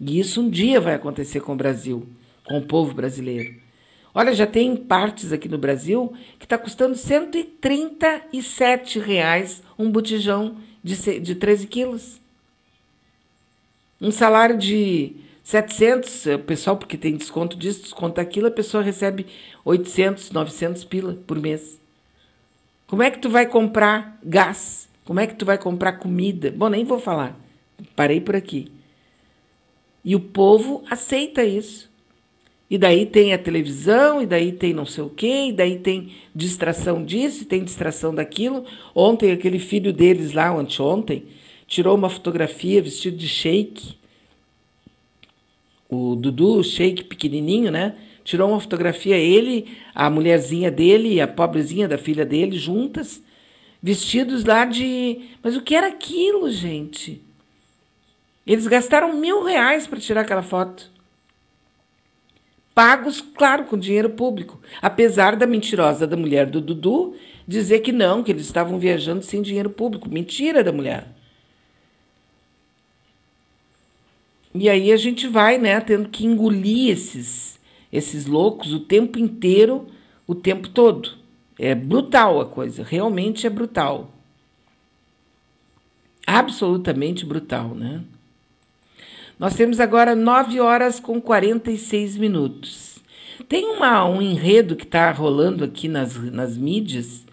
E isso um dia vai acontecer com o Brasil, com o povo brasileiro. Olha, já tem partes aqui no Brasil que está custando 137 reais um botijão de, de 13 quilos. Um salário de 700, o pessoal, porque tem desconto disso, desconto daquilo, a pessoa recebe 800, 900 pila por mês. Como é que tu vai comprar gás? Como é que tu vai comprar comida? Bom, nem vou falar. Parei por aqui. E o povo aceita isso. E daí tem a televisão, e daí tem não sei o quê, e daí tem distração disso, e tem distração daquilo. Ontem, aquele filho deles lá, anteontem, tirou uma fotografia vestido de shake. O Dudu, shake pequenininho, né? Tirou uma fotografia, ele, a mulherzinha dele e a pobrezinha da filha dele, juntas, vestidos lá de. Mas o que era aquilo, gente? Eles gastaram mil reais para tirar aquela foto. Pagos, claro, com dinheiro público. Apesar da mentirosa da mulher do Dudu dizer que não, que eles estavam viajando sem dinheiro público. Mentira da mulher. E aí a gente vai, né, tendo que engolir esses, esses loucos o tempo inteiro, o tempo todo. É brutal a coisa, realmente é brutal. Absolutamente brutal, né? Nós temos agora 9 horas com 46 minutos. Tem uma, um enredo que está rolando aqui nas, nas mídias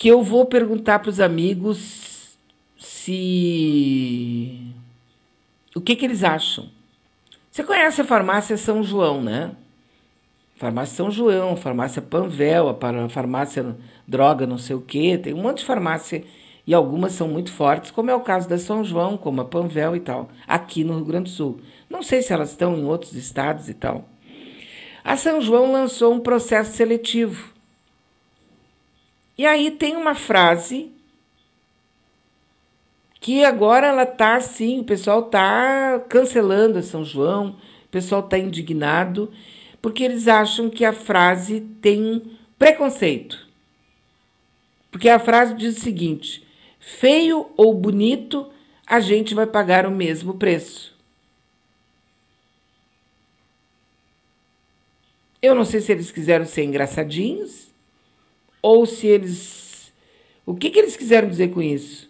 que eu vou perguntar para os amigos se. O que, que eles acham? Você conhece a farmácia São João, né? Farmácia São João, farmácia Panvel, a farmácia Droga, não sei o quê. Tem um monte de farmácia e algumas são muito fortes, como é o caso da São João, como a Panvel e tal, aqui no Rio Grande do Sul. Não sei se elas estão em outros estados e tal. A São João lançou um processo seletivo. E aí tem uma frase que agora ela tá assim, o pessoal tá cancelando a São João, o pessoal tá indignado, porque eles acham que a frase tem preconceito. Porque a frase diz o seguinte: feio ou bonito, a gente vai pagar o mesmo preço. Eu não sei se eles quiseram ser engraçadinhos ou se eles. O que, que eles quiseram dizer com isso?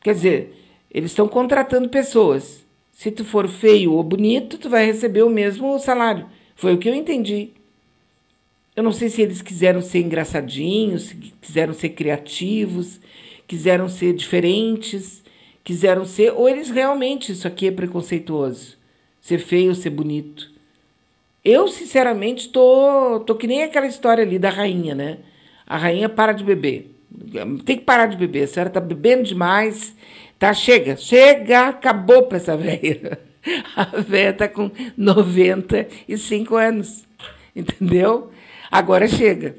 Quer dizer, eles estão contratando pessoas. Se tu for feio ou bonito, tu vai receber o mesmo salário. Foi o que eu entendi. Eu não sei se eles quiseram ser engraçadinhos, se quiseram ser criativos, quiseram ser diferentes, quiseram ser, ou eles realmente isso aqui é preconceituoso, ser feio, ser bonito. Eu, sinceramente, tô, tô que nem aquela história ali da rainha, né? A rainha para de beber. Tem que parar de beber. A senhora tá bebendo demais. Tá, chega, chega, acabou para essa velha. A velha tá com 95 anos. Entendeu? Agora chega.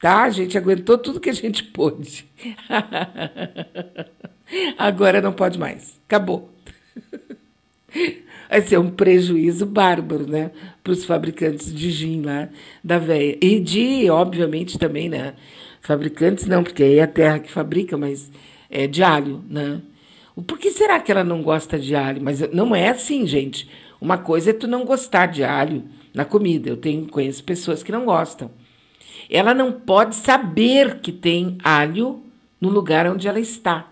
Tá? A gente aguentou tudo que a gente pôde. Agora não pode mais. Acabou. Vai ser um prejuízo bárbaro, né? Para os fabricantes de gin lá da veia. E de, obviamente, também, né? Fabricantes não, porque aí é a terra que fabrica, mas é de alho, né? Por que será que ela não gosta de alho? Mas não é assim, gente. Uma coisa é tu não gostar de alho na comida. Eu tenho, conheço pessoas que não gostam ela não pode saber que tem alho no lugar onde ela está.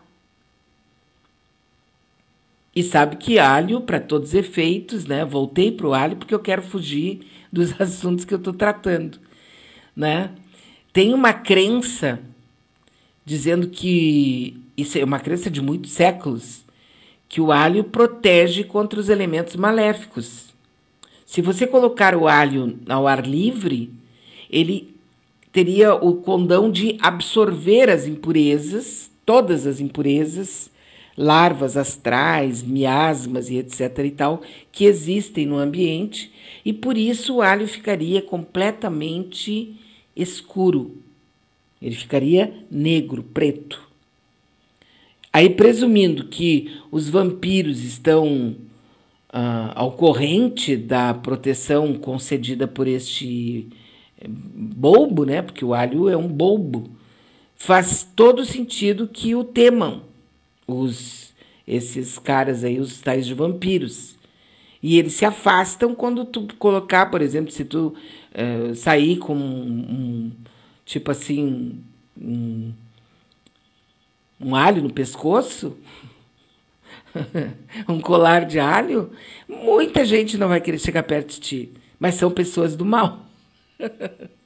E sabe que alho, para todos os efeitos, né? Voltei para o alho porque eu quero fugir dos assuntos que eu estou tratando, né? Tem uma crença dizendo que isso é uma crença de muitos séculos que o alho protege contra os elementos maléficos. Se você colocar o alho ao ar livre, ele teria o condão de absorver as impurezas, todas as impurezas, larvas astrais, miasmas e etc e tal, que existem no ambiente, e por isso o alho ficaria completamente escuro. Ele ficaria negro, preto. Aí, presumindo que os vampiros estão uh, ao corrente da proteção concedida por este bobo, né? Porque o alho é um bobo. Faz todo sentido que o temam os esses caras aí, os tais de vampiros. E eles se afastam quando tu colocar, por exemplo, se tu uh, sair com um, um, tipo assim, um, um alho no pescoço, um colar de alho, muita gente não vai querer chegar perto de ti. Mas são pessoas do mal.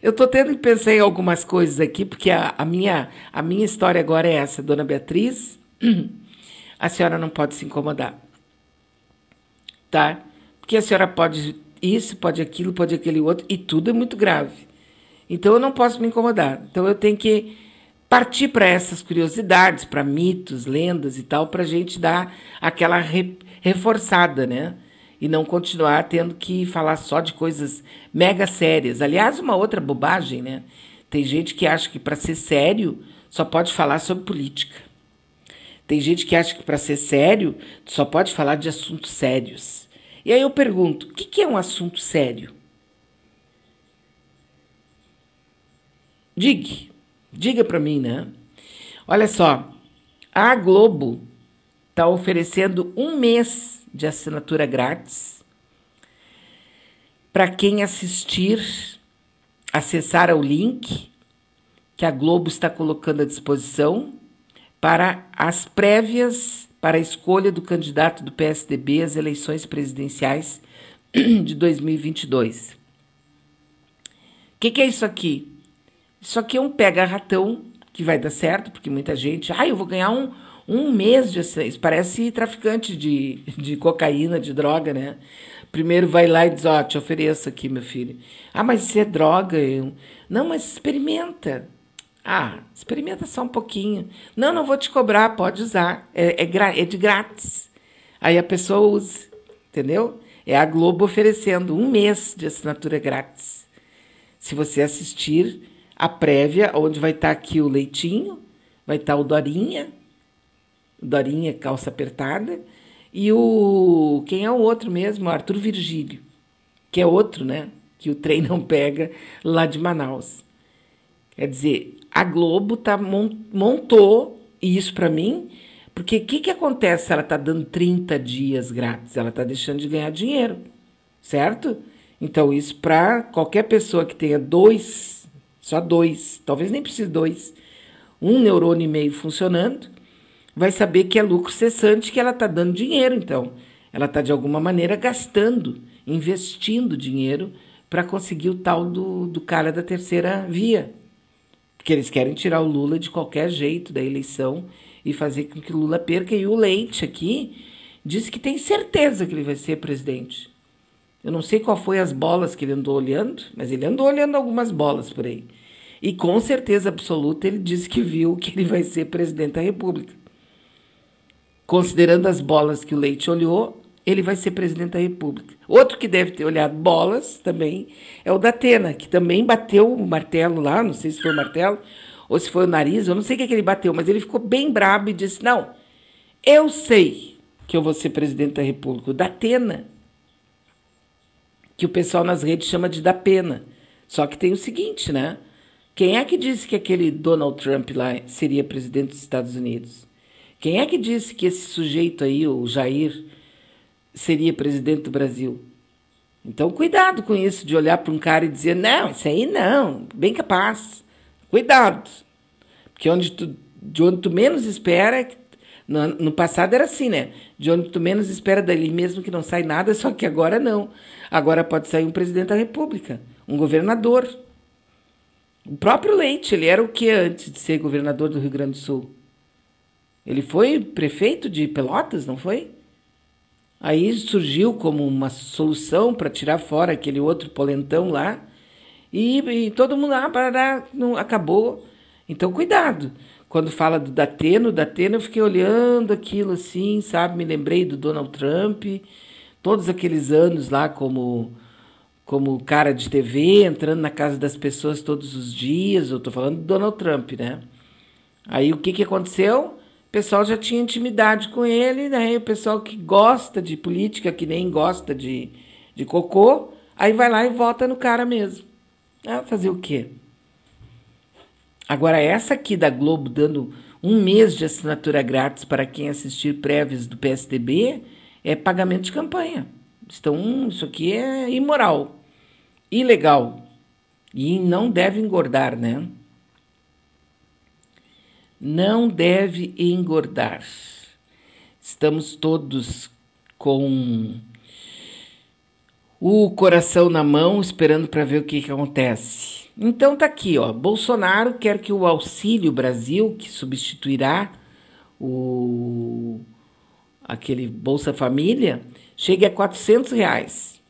Eu estou tendo que pensar em algumas coisas aqui, porque a, a, minha, a minha história agora é essa, Dona Beatriz. A senhora não pode se incomodar. Tá? Porque a senhora pode isso, pode aquilo, pode aquele outro, e tudo é muito grave. Então eu não posso me incomodar. Então eu tenho que partir para essas curiosidades, para mitos, lendas e tal, para a gente dar aquela re, reforçada, né? e não continuar tendo que falar só de coisas mega sérias. Aliás, uma outra bobagem, né? Tem gente que acha que para ser sério só pode falar sobre política. Tem gente que acha que para ser sério só pode falar de assuntos sérios. E aí eu pergunto: o que é um assunto sério? Diga, diga para mim, né? Olha só, a Globo está oferecendo um mês de assinatura grátis para quem assistir, acessar o link que a Globo está colocando à disposição para as prévias para a escolha do candidato do PSDB às eleições presidenciais de 2022. O que, que, é isso aqui? Isso aqui é um pega-ratão que vai dar certo, porque muita gente. Ah, eu vou ganhar um, um mês de Isso parece traficante de, de cocaína, de droga, né? Primeiro vai lá e diz: Ó, oh, te ofereço aqui, meu filho. Ah, mas isso é droga. Eu... Não, mas experimenta. Ah, experimenta só um pouquinho. Não, não vou te cobrar, pode usar. É, é, é de grátis. Aí a pessoa usa, entendeu? É a Globo oferecendo um mês de assinatura grátis. Se você assistir a prévia, onde vai estar aqui o Leitinho, vai estar o Dorinha, Dorinha, calça apertada, e o. Quem é o outro mesmo? O Arthur Virgílio, que é outro, né? Que o trem não pega lá de Manaus. Quer dizer, a Globo tá, montou isso para mim porque o que, que acontece se ela está dando 30 dias grátis? Ela está deixando de ganhar dinheiro, certo? Então, isso para qualquer pessoa que tenha dois, só dois, talvez nem precise dois, um neurônio e meio funcionando, vai saber que é lucro cessante que ela está dando dinheiro. Então, ela está de alguma maneira gastando, investindo dinheiro para conseguir o tal do, do cara da terceira via. Porque eles querem tirar o Lula de qualquer jeito da eleição e fazer com que Lula perca. E o Leite aqui disse que tem certeza que ele vai ser presidente. Eu não sei qual foi as bolas que ele andou olhando, mas ele andou olhando algumas bolas por aí. E com certeza absoluta ele disse que viu que ele vai ser presidente da República. Considerando as bolas que o Leite olhou, ele vai ser presidente da República. Outro que deve ter olhado bolas também é o Datena, que também bateu o martelo lá, não sei se foi o martelo, ou se foi o nariz, eu não sei o que, é que ele bateu, mas ele ficou bem brabo e disse: Não, eu sei que eu vou ser presidente da República. O da Atena, que o pessoal nas redes chama de da pena. Só que tem o seguinte, né? Quem é que disse que aquele Donald Trump lá seria presidente dos Estados Unidos? Quem é que disse que esse sujeito aí, o Jair, seria presidente do Brasil? Então, cuidado com isso de olhar para um cara e dizer: não, isso aí não, bem capaz. Cuidado. Porque onde tu, de onde tu menos espera. No, no passado era assim, né? De onde tu menos espera dali mesmo que não sai nada, só que agora não. Agora pode sair um presidente da República, um governador. O próprio Leite, ele era o que antes de ser governador do Rio Grande do Sul? Ele foi prefeito de Pelotas, não foi? Aí surgiu como uma solução para tirar fora aquele outro polentão lá. E, e todo mundo, ah, parará, não, acabou. Então, cuidado. Quando fala do Datena, o eu fiquei olhando aquilo assim, sabe? Me lembrei do Donald Trump, todos aqueles anos lá como como cara de TV, entrando na casa das pessoas todos os dias. Eu tô falando do Donald Trump, né? Aí o que, que aconteceu? O pessoal já tinha intimidade com ele, né? O pessoal que gosta de política, que nem gosta de, de cocô, aí vai lá e vota no cara mesmo. Ah, fazer o quê? Agora, essa aqui da Globo dando um mês de assinatura grátis para quem assistir prévias do PSDB é pagamento de campanha. Então, isso aqui é imoral, ilegal e não deve engordar, né? Não deve engordar. Estamos todos com o coração na mão, esperando para ver o que, que acontece. Então tá aqui, ó. Bolsonaro quer que o Auxílio Brasil, que substituirá o aquele Bolsa Família, chegue a 400 reais,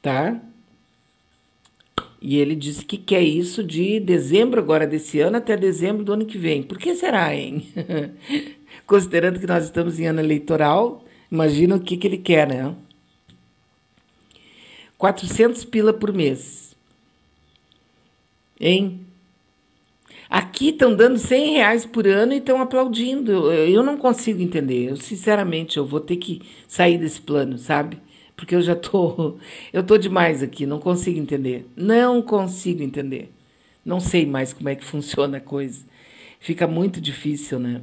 tá? E ele disse que quer isso de dezembro agora desse ano até dezembro do ano que vem. Por que será, hein? Considerando que nós estamos em ano eleitoral, imagina o que, que ele quer, né? 400 pila por mês. Hein? Aqui estão dando 100 reais por ano e estão aplaudindo. Eu não consigo entender. Eu, sinceramente, eu vou ter que sair desse plano, sabe? Porque eu já tô, eu tô demais aqui, não consigo entender. Não consigo entender. Não sei mais como é que funciona a coisa. Fica muito difícil, né?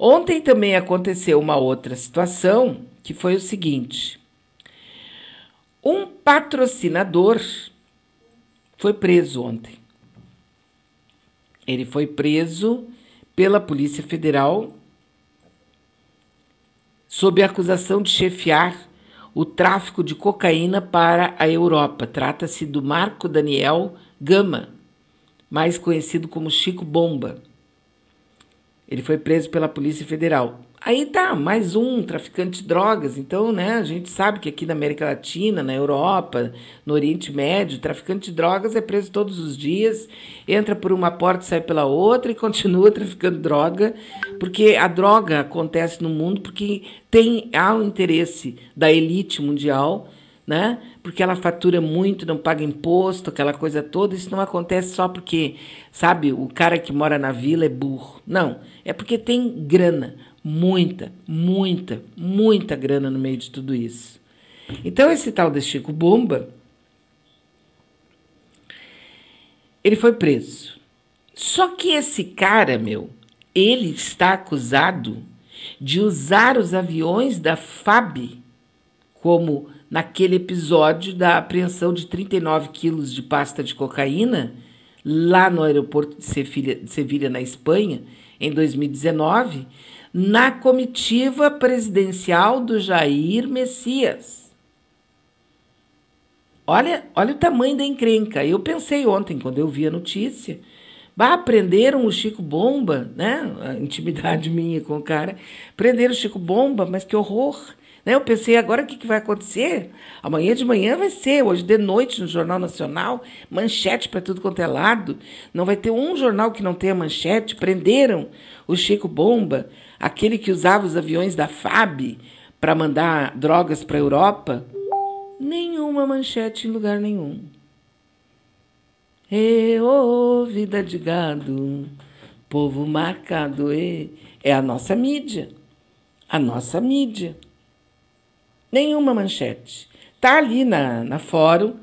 Ontem também aconteceu uma outra situação que foi o seguinte: um patrocinador foi preso ontem. Ele foi preso pela Polícia Federal sob acusação de chefiar o tráfico de cocaína para a Europa. Trata-se do Marco Daniel Gama, mais conhecido como Chico Bomba. Ele foi preso pela Polícia Federal. Aí tá, mais um traficante de drogas. Então, né, a gente sabe que aqui na América Latina, na Europa, no Oriente Médio, traficante de drogas é preso todos os dias, entra por uma porta, sai pela outra e continua traficando droga, porque a droga acontece no mundo porque tem há o interesse da elite mundial né? Porque ela fatura muito, não paga imposto, aquela coisa toda. Isso não acontece só porque, sabe, o cara que mora na vila é burro. Não, é porque tem grana, muita, muita, muita grana no meio de tudo isso. Então esse tal de Chico Bomba, ele foi preso. Só que esse cara, meu, ele está acusado de usar os aviões da FAB como naquele episódio da apreensão de 39 quilos de pasta de cocaína lá no aeroporto de Sevilha, de Sevilha, na Espanha, em 2019, na comitiva presidencial do Jair Messias. Olha, olha o tamanho da encrenca. Eu pensei ontem, quando eu vi a notícia, bah, prenderam o Chico Bomba, né? A intimidade minha com o cara. Prenderam o Chico Bomba, mas que horror. Né? Eu pensei, agora o que, que vai acontecer? Amanhã de manhã vai ser, hoje de noite no Jornal Nacional, manchete para tudo quanto é lado. Não vai ter um jornal que não tenha manchete. Prenderam o Chico Bomba, aquele que usava os aviões da FAB para mandar drogas para a Europa. Nenhuma manchete em lugar nenhum. E ô, oh, vida de gado, povo marcado, e é a nossa mídia. A nossa mídia. Nenhuma manchete. Tá ali na, na fórum,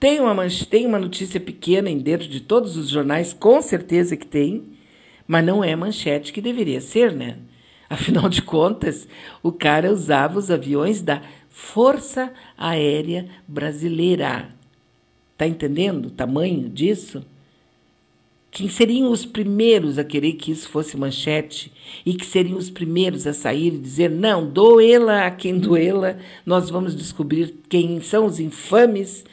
tem uma, manche, tem uma notícia pequena em dentro de todos os jornais, com certeza que tem, mas não é manchete que deveria ser, né? Afinal de contas, o cara usava os aviões da Força Aérea Brasileira. Tá entendendo o tamanho disso? Seriam os primeiros a querer que isso fosse manchete e que seriam os primeiros a sair e dizer: não, doê-la a quem doê-la, nós vamos descobrir quem são os infames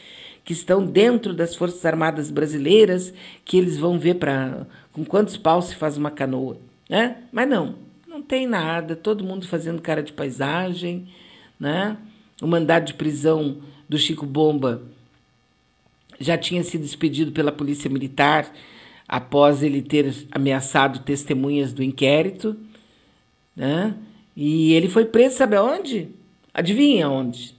que estão dentro das Forças Armadas Brasileiras, que eles vão ver para com quantos paus se faz uma canoa. Né? Mas não, não tem nada, todo mundo fazendo cara de paisagem. Né? O mandado de prisão do Chico Bomba já tinha sido expedido pela Polícia Militar após ele ter ameaçado testemunhas do inquérito, né? E ele foi preso, sabe aonde? Adivinha onde?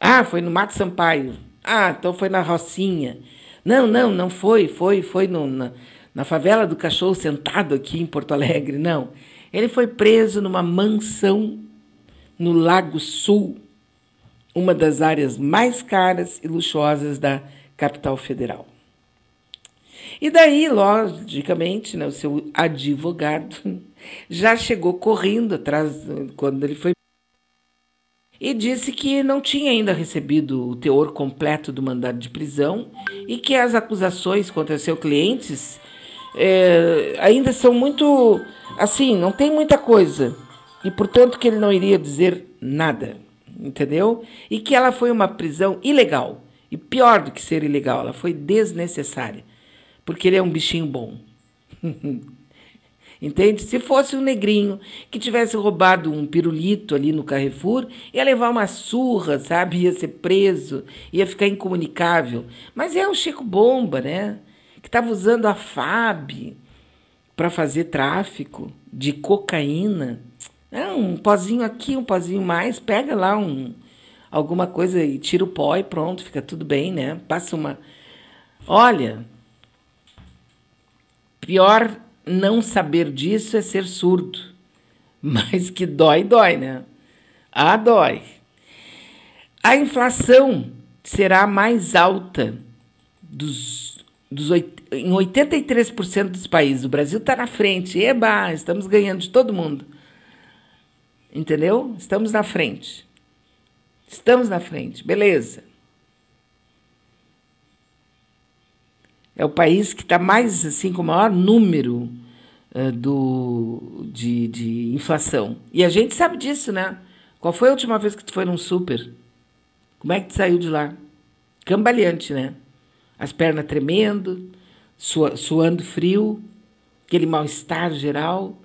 Ah, foi no Mato Sampaio. Ah, então foi na Rocinha. Não, não, não foi, foi, foi no, na, na favela do cachorro sentado aqui em Porto Alegre, não. Ele foi preso numa mansão no Lago Sul, uma das áreas mais caras e luxuosas da capital federal. E daí, logicamente, né, o seu advogado já chegou correndo atrás quando ele foi e disse que não tinha ainda recebido o teor completo do mandado de prisão e que as acusações contra seus clientes é, ainda são muito assim, não tem muita coisa. E portanto que ele não iria dizer nada, entendeu? E que ela foi uma prisão ilegal. E pior do que ser ilegal, ela foi desnecessária porque ele é um bichinho bom. Entende? Se fosse um negrinho que tivesse roubado um pirulito ali no Carrefour, ia levar uma surra, sabe? Ia ser preso, ia ficar incomunicável. Mas é o Chico Bomba, né? Que estava usando a FAB para fazer tráfico de cocaína. É um pozinho aqui, um pozinho mais, pega lá um alguma coisa e tira o pó e pronto, fica tudo bem, né? Passa uma. Olha, Pior não saber disso é ser surdo. Mas que dói, dói, né? Ah, dói. A inflação será mais alta dos dos, em 83% dos países. O Brasil está na frente. Eba, estamos ganhando de todo mundo. Entendeu? Estamos na frente. Estamos na frente. Beleza. É o país que está mais, assim, com o maior número uh, do, de, de inflação. E a gente sabe disso, né? Qual foi a última vez que tu foi num super? Como é que tu saiu de lá? Cambaleante, né? As pernas tremendo, suando frio, aquele mal-estar geral,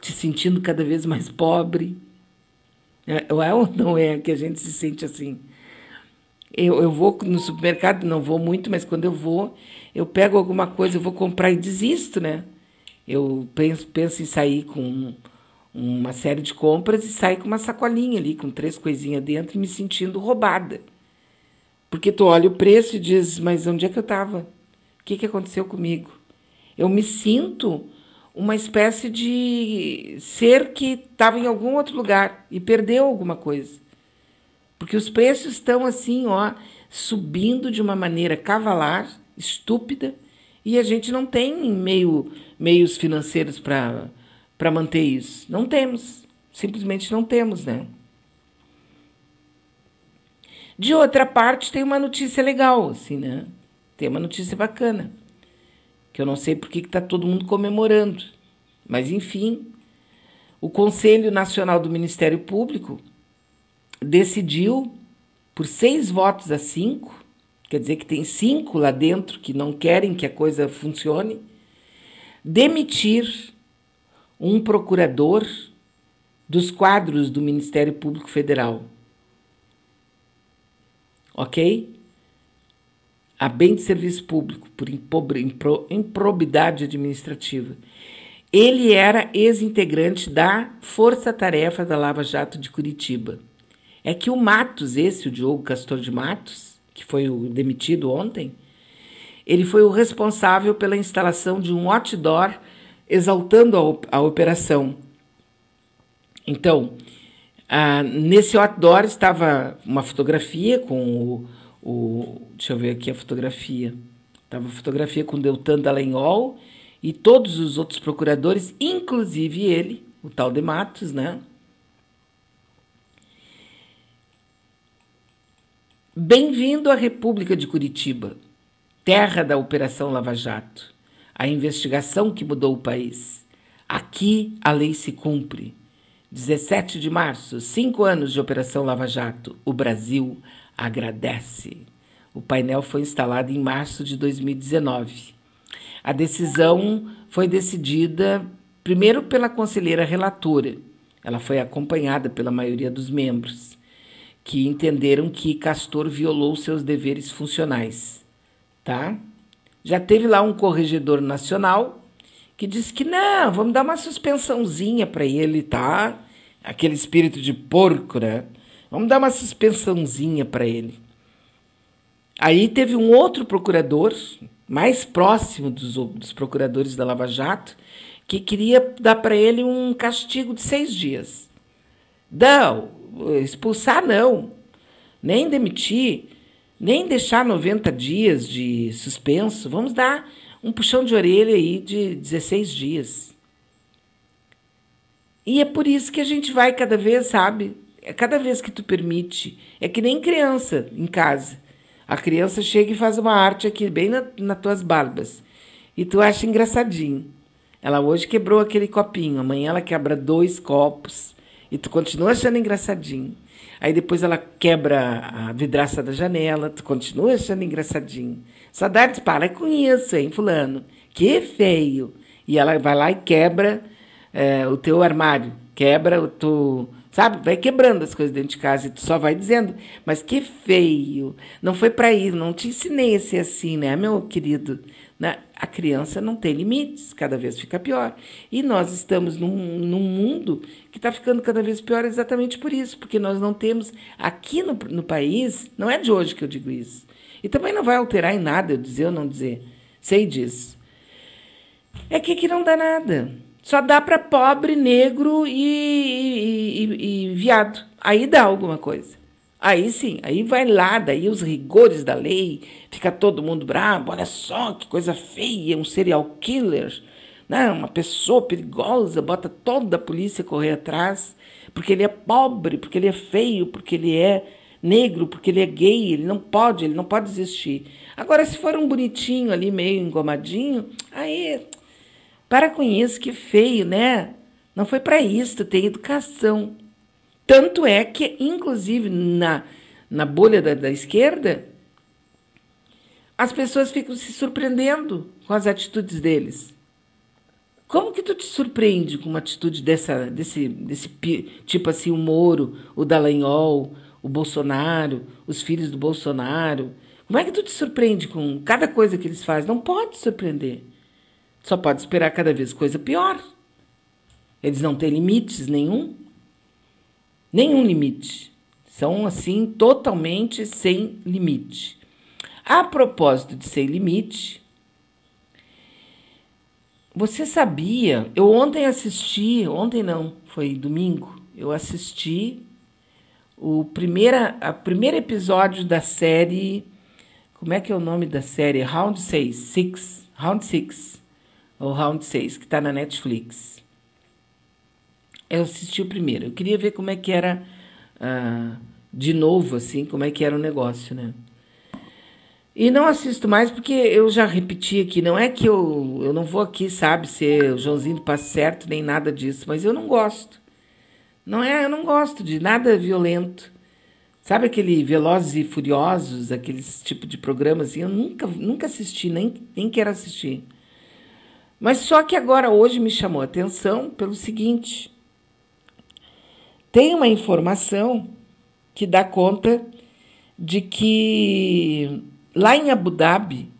te sentindo cada vez mais pobre. É, é ou não é que a gente se sente assim? Eu, eu vou no supermercado, não vou muito, mas quando eu vou, eu pego alguma coisa, eu vou comprar e desisto, né? Eu penso, penso em sair com uma série de compras e sair com uma sacolinha ali, com três coisinhas dentro e me sentindo roubada. Porque tu olha o preço e diz, mas onde é que eu estava? O que, que aconteceu comigo? Eu me sinto uma espécie de ser que estava em algum outro lugar e perdeu alguma coisa. Porque os preços estão assim, ó, subindo de uma maneira cavalar estúpida e a gente não tem meio, meios financeiros para manter isso. Não temos. Simplesmente não temos, né? De outra parte, tem uma notícia legal, assim, né? Tem uma notícia bacana. Que eu não sei por que está todo mundo comemorando. Mas, enfim, o Conselho Nacional do Ministério Público decidiu, por seis votos a cinco, quer dizer que tem cinco lá dentro que não querem que a coisa funcione, demitir um procurador dos quadros do Ministério Público Federal. Ok? A bem de serviço público, por improbidade administrativa. Ele era ex-integrante da Força Tarefa da Lava Jato de Curitiba. É que o Matos, esse, o Diogo Castor de Matos, que foi o demitido ontem, ele foi o responsável pela instalação de um outdoor exaltando a, a operação. Então, ah, nesse outdoor estava uma fotografia com o, o, Deixa eu ver aqui a fotografia. Estava a fotografia com Deltan Dallagnol e todos os outros procuradores, inclusive ele, o tal de Matos, né? Bem-vindo à República de Curitiba, terra da Operação Lava Jato, a investigação que mudou o país. Aqui a lei se cumpre. 17 de março, cinco anos de Operação Lava Jato. O Brasil agradece. O painel foi instalado em março de 2019. A decisão foi decidida primeiro pela conselheira relatora. Ela foi acompanhada pela maioria dos membros que entenderam que Castor violou seus deveres funcionais, tá? Já teve lá um corregedor nacional que disse que não, vamos dar uma suspensãozinha para ele, tá? Aquele espírito de porco, né? Vamos dar uma suspensãozinha para ele. Aí teve um outro procurador, mais próximo dos, dos procuradores da Lava Jato, que queria dar para ele um castigo de seis dias. Não, expulsar não, nem demitir, nem deixar 90 dias de suspenso. Vamos dar um puxão de orelha aí de 16 dias. E é por isso que a gente vai cada vez, sabe? É cada vez que tu permite. É que nem criança em casa. A criança chega e faz uma arte aqui, bem na, nas tuas barbas. E tu acha engraçadinho. Ela hoje quebrou aquele copinho, amanhã ela quebra dois copos. E tu continua achando engraçadinho. Aí depois ela quebra a vidraça da janela, tu continua achando engraçadinho. Saudades, para com isso, hein, fulano? Que feio. E ela vai lá e quebra é, o teu armário, quebra o teu. Sabe? Vai quebrando as coisas dentro de casa e tu só vai dizendo, mas que feio. Não foi para isso, não te ensinei a ser assim, né, meu querido? Né? A criança não tem limites, cada vez fica pior. E nós estamos num, num mundo que está ficando cada vez pior exatamente por isso, porque nós não temos, aqui no, no país, não é de hoje que eu digo isso, e também não vai alterar em nada eu dizer ou não dizer, sei disso. É que aqui não dá nada. Só dá para pobre, negro e, e, e, e viado. Aí dá alguma coisa. Aí sim, aí vai lá, daí os rigores da lei, fica todo mundo bravo, olha só que coisa feia, um serial killer, né? uma pessoa perigosa, bota toda a polícia correr atrás, porque ele é pobre, porque ele é feio, porque ele é negro, porque ele é gay, ele não pode, ele não pode existir. Agora, se for um bonitinho ali, meio engomadinho, aí, para com isso, que feio, né? Não foi para isso, tem educação. Tanto é que, inclusive, na, na bolha da, da esquerda, as pessoas ficam se surpreendendo com as atitudes deles. Como que tu te surpreende com uma atitude dessa, desse, desse tipo assim, o Moro, o Dallagnol, o Bolsonaro, os filhos do Bolsonaro? Como é que tu te surpreende com cada coisa que eles fazem? Não pode surpreender. Só pode esperar cada vez coisa pior. Eles não têm limites nenhum nenhum limite. São assim totalmente sem limite. A propósito de sem limite, você sabia? Eu ontem assisti, ontem não, foi domingo. Eu assisti o primeira, a primeiro episódio da série. Como é que é o nome da série? Round 6, Six, Round 6, ou Round 6, que está na Netflix. Eu assisti o primeiro. Eu queria ver como é que era ah, de novo, assim, como é que era o negócio, né? E não assisto mais porque eu já repeti aqui, não é que eu, eu não vou aqui, sabe, ser o Joãozinho do Passo Certo, nem nada disso, mas eu não gosto. Não é, eu não gosto de nada violento. Sabe aquele Velozes e Furiosos, aqueles tipo de programas assim, eu nunca, nunca assisti, nem, nem quero assistir. Mas só que agora, hoje, me chamou a atenção pelo seguinte: tem uma informação que dá conta de que lá em Abu Dhabi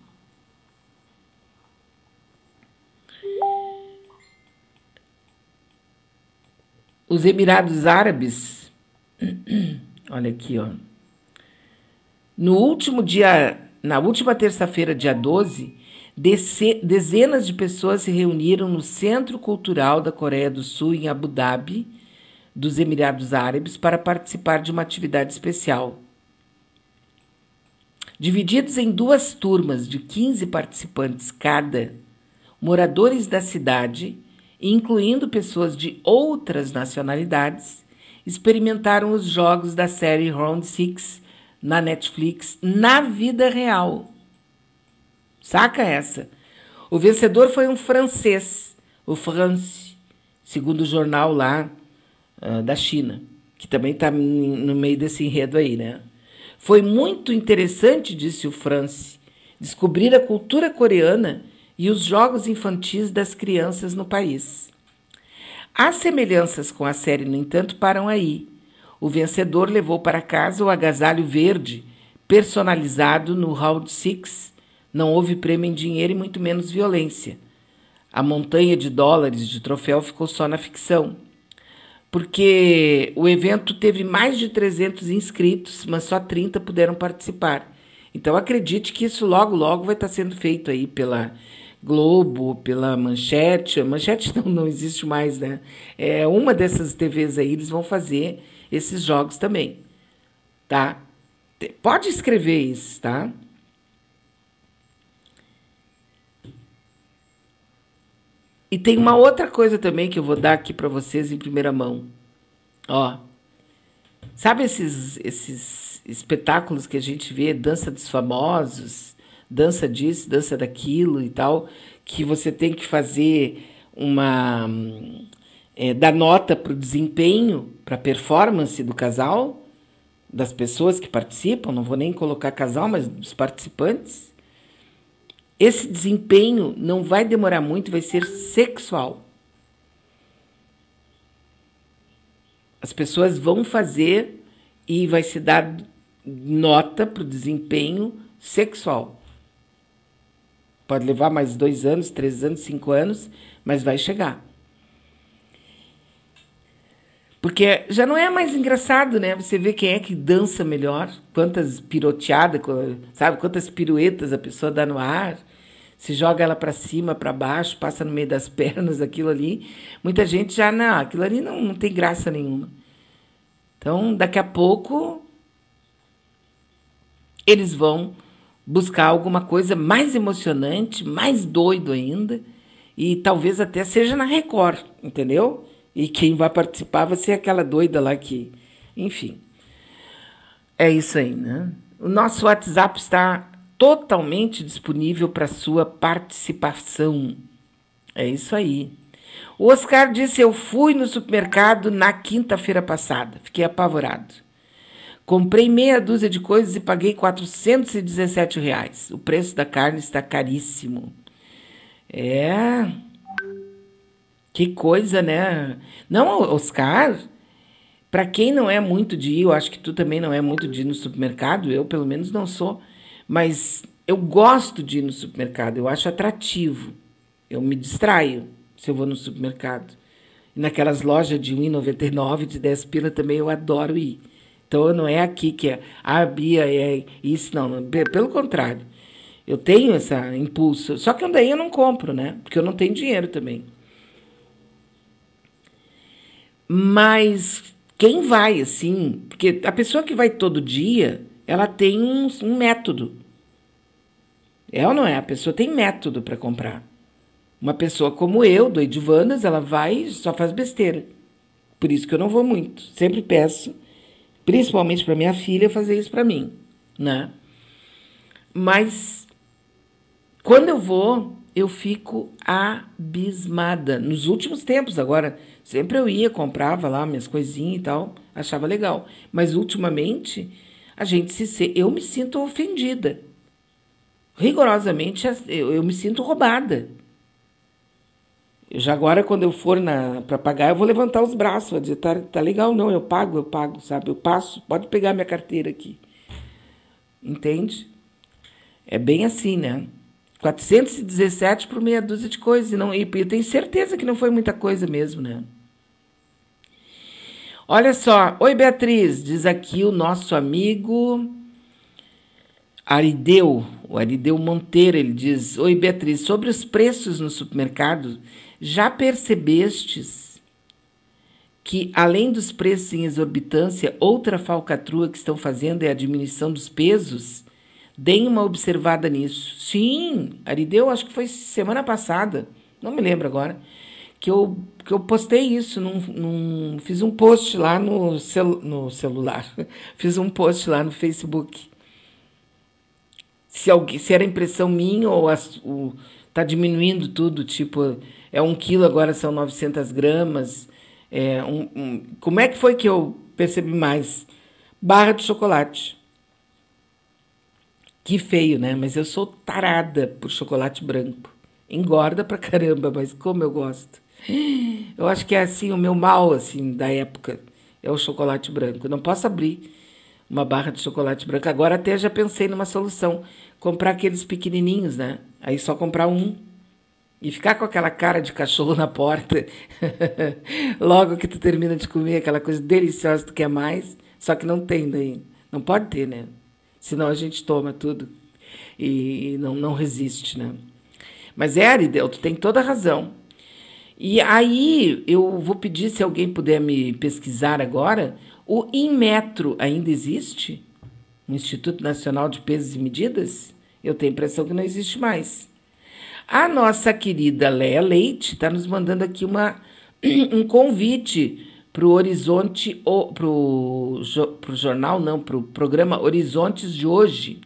os Emirados Árabes, olha aqui, ó. No último dia, na última terça-feira, dia 12, dezenas de pessoas se reuniram no Centro Cultural da Coreia do Sul em Abu Dhabi dos Emirados Árabes para participar de uma atividade especial. Divididos em duas turmas de 15 participantes cada, moradores da cidade, incluindo pessoas de outras nacionalidades, experimentaram os jogos da série Round Six na Netflix na vida real. Saca essa? O vencedor foi um francês, o France, segundo o jornal lá uh, da China, que também está no meio desse enredo aí, né? Foi muito interessante, disse o France, descobrir a cultura coreana e os jogos infantis das crianças no país. As semelhanças com a série, no entanto, param aí. O vencedor levou para casa o agasalho verde, personalizado no Round Six. Não houve prêmio em dinheiro e muito menos violência. A montanha de dólares de troféu ficou só na ficção porque o evento teve mais de 300 inscritos, mas só 30 puderam participar. Então acredite que isso logo, logo vai estar sendo feito aí pela Globo, pela Manchete. Manchete não, não existe mais, né? É uma dessas TVs aí, eles vão fazer esses jogos também, tá? Pode escrever isso, tá? E tem uma outra coisa também que eu vou dar aqui para vocês em primeira mão. Ó, sabe esses, esses espetáculos que a gente vê, dança dos famosos, dança disso, dança daquilo e tal, que você tem que fazer uma. É, dar nota para o desempenho, para a performance do casal, das pessoas que participam, não vou nem colocar casal, mas dos participantes. Esse desempenho não vai demorar muito, vai ser sexual. As pessoas vão fazer e vai se dar nota para o desempenho sexual. Pode levar mais dois anos, três anos, cinco anos, mas vai chegar. Porque já não é mais engraçado, né? Você vê quem é que dança melhor, quantas piroteadas, sabe? Quantas piruetas a pessoa dá no ar, se joga ela para cima, para baixo, passa no meio das pernas, aquilo ali. Muita gente já, não, aquilo ali não, não tem graça nenhuma. Então, daqui a pouco, eles vão buscar alguma coisa mais emocionante, mais doido ainda, e talvez até seja na Record, entendeu? E quem vai participar vai ser aquela doida lá que. Enfim. É isso aí, né? O nosso WhatsApp está totalmente disponível para sua participação. É isso aí. O Oscar disse: Eu fui no supermercado na quinta-feira passada. Fiquei apavorado. Comprei meia dúzia de coisas e paguei 417 reais. O preço da carne está caríssimo. É. Que coisa, né? Não, Oscar, para quem não é muito de ir, eu acho que tu também não é muito de ir no supermercado, eu pelo menos não sou, mas eu gosto de ir no supermercado, eu acho atrativo. Eu me distraio se eu vou no supermercado. E naquelas lojas de 1,99, de 10 pila também eu adoro ir. Então não é aqui que é, ah, Bia, é isso, não. Pelo contrário. Eu tenho esse impulso. Só que daí eu não compro, né? Porque eu não tenho dinheiro também. Mas quem vai, assim, porque a pessoa que vai todo dia, ela tem um, um método. É ou não é? A pessoa tem método para comprar. Uma pessoa como eu, do Edivanas, ela vai e só faz besteira. Por isso que eu não vou muito. Sempre peço, principalmente para minha filha, fazer isso para mim, né? Mas quando eu vou, eu fico abismada. Nos últimos tempos, agora, sempre eu ia, comprava lá minhas coisinhas e tal, achava legal. Mas ultimamente, a gente se eu me sinto ofendida. Rigorosamente, eu, eu me sinto roubada. Eu já agora, quando eu for para pagar, eu vou levantar os braços, vou dizer, tá, tá legal, não, eu pago, eu pago, sabe? Eu passo, pode pegar minha carteira aqui. Entende? É bem assim, né? 417 por meia dúzia de coisas. E, não, e eu tenho certeza que não foi muita coisa mesmo, né? Olha só. Oi, Beatriz. Diz aqui o nosso amigo Arideu. O Arideu Monteiro. Ele diz: Oi, Beatriz. Sobre os preços no supermercado, já percebestes que, além dos preços em exorbitância, outra falcatrua que estão fazendo é a diminuição dos pesos? Deem uma observada nisso. Sim, Arideu, acho que foi semana passada, não me lembro agora, que eu, que eu postei isso, num, num fiz um post lá no, cel, no celular, fiz um post lá no Facebook. Se, alguém, se era impressão minha ou as, o, tá diminuindo tudo, tipo, é um quilo, agora são 900 gramas. É um, um, como é que foi que eu percebi mais? Barra de chocolate. Que feio, né? Mas eu sou tarada por chocolate branco. Engorda pra caramba, mas como eu gosto. Eu acho que é assim o meu mal assim da época é o chocolate branco. Eu não posso abrir uma barra de chocolate branco. Agora até já pensei numa solução, comprar aqueles pequenininhos, né? Aí só comprar um e ficar com aquela cara de cachorro na porta. Logo que tu termina de comer aquela coisa deliciosa que tu quer mais, só que não tem daí. Não pode ter, né? Senão a gente toma tudo e não, não resiste, né? Mas é, Aridel, tu tem toda a razão. E aí eu vou pedir se alguém puder me pesquisar agora, o Inmetro ainda existe? O Instituto Nacional de Pesos e Medidas? Eu tenho a impressão que não existe mais. A nossa querida Léa Leite está nos mandando aqui uma, um convite para o Horizonte, para o jornal, não, para o programa Horizontes de hoje.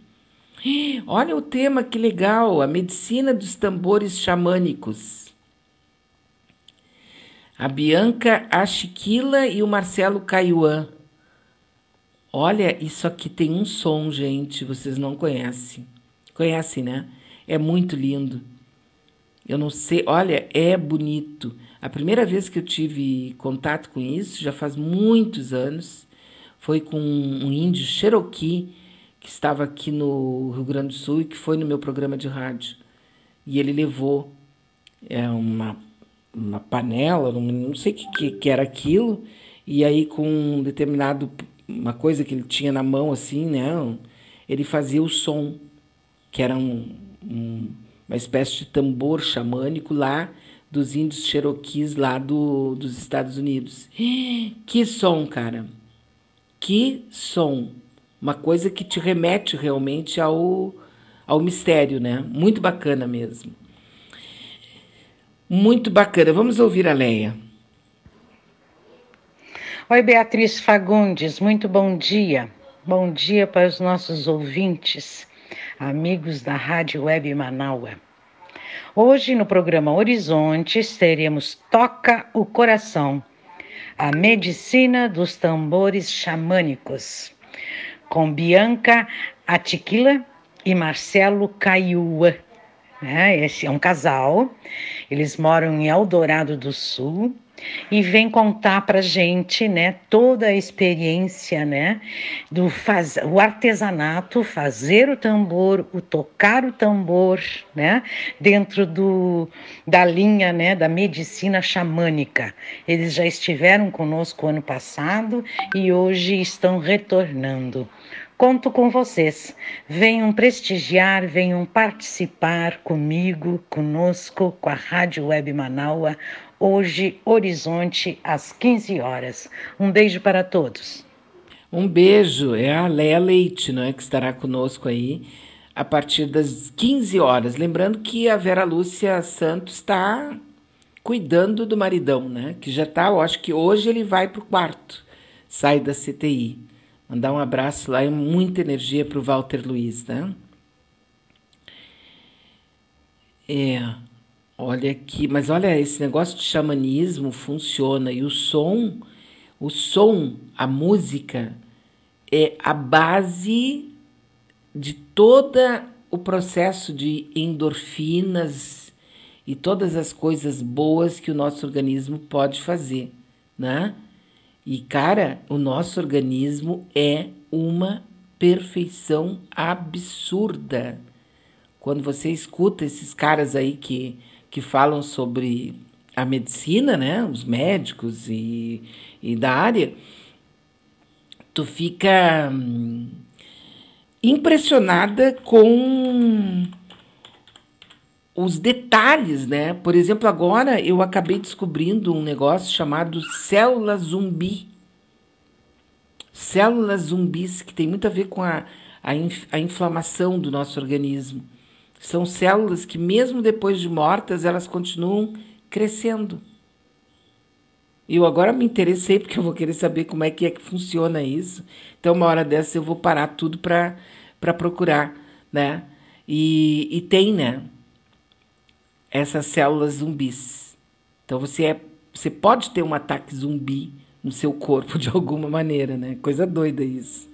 Olha o tema que legal, a medicina dos tambores xamânicos. A Bianca Achiquila e o Marcelo Caiuan. Olha, isso aqui tem um som, gente, vocês não conhecem. Conhecem, né? É muito lindo. Eu não sei, olha, é bonito. A primeira vez que eu tive contato com isso, já faz muitos anos, foi com um índio Cherokee que estava aqui no Rio Grande do Sul e que foi no meu programa de rádio. E ele levou é, uma, uma panela, não sei o que, que era aquilo, e aí com um determinado, uma coisa que ele tinha na mão assim, né? Ele fazia o som, que era um, um uma espécie de tambor xamânico lá dos índios Cherokees lá do, dos Estados Unidos. Que som, cara! Que som! uma coisa que te remete realmente ao, ao mistério, né? Muito bacana mesmo. Muito bacana. Vamos ouvir a Leia. Oi, Beatriz Fagundes, muito bom dia. Bom dia para os nossos ouvintes, amigos da Rádio Web Manaua. Hoje, no programa Horizontes, teremos Toca o Coração, a medicina dos tambores xamânicos com Bianca Atiquila e Marcelo Caiua. Né? Esse é um casal, eles moram em Eldorado do Sul e vem contar para gente, né, toda a experiência, né, do faz, o artesanato, fazer o tambor, o tocar o tambor, né, dentro do da linha, né, da medicina xamânica. Eles já estiveram conosco ano passado e hoje estão retornando. Conto com vocês. Venham prestigiar, venham participar comigo, conosco, com a Rádio Web Manaua, hoje, Horizonte, às 15 horas. Um beijo para todos. Um beijo. É a Leia Leite, não é, que estará conosco aí a partir das 15 horas. Lembrando que a Vera Lúcia Santos está cuidando do maridão, né? Que já está, eu acho que hoje ele vai para o quarto, sai da CTI. Mandar um abraço lá e muita energia para o Walter Luiz, né? É, olha aqui, mas olha, esse negócio de xamanismo funciona e o som, o som, a música é a base de toda o processo de endorfinas e todas as coisas boas que o nosso organismo pode fazer, né? E, cara, o nosso organismo é uma perfeição absurda. Quando você escuta esses caras aí que, que falam sobre a medicina, né, os médicos e, e da área, tu fica hum, impressionada com os detalhes, né? Por exemplo, agora eu acabei descobrindo um negócio chamado célula zumbi. Células zumbis, que tem muito a ver com a, a, inf, a inflamação do nosso organismo. São células que, mesmo depois de mortas, elas continuam crescendo. Eu agora me interessei porque eu vou querer saber como é que é que funciona isso. Então, uma hora dessa eu vou parar tudo para procurar, né? E, e tem, né? essas células zumbis. Então você é, você pode ter um ataque zumbi no seu corpo de alguma maneira, né? Coisa doida isso.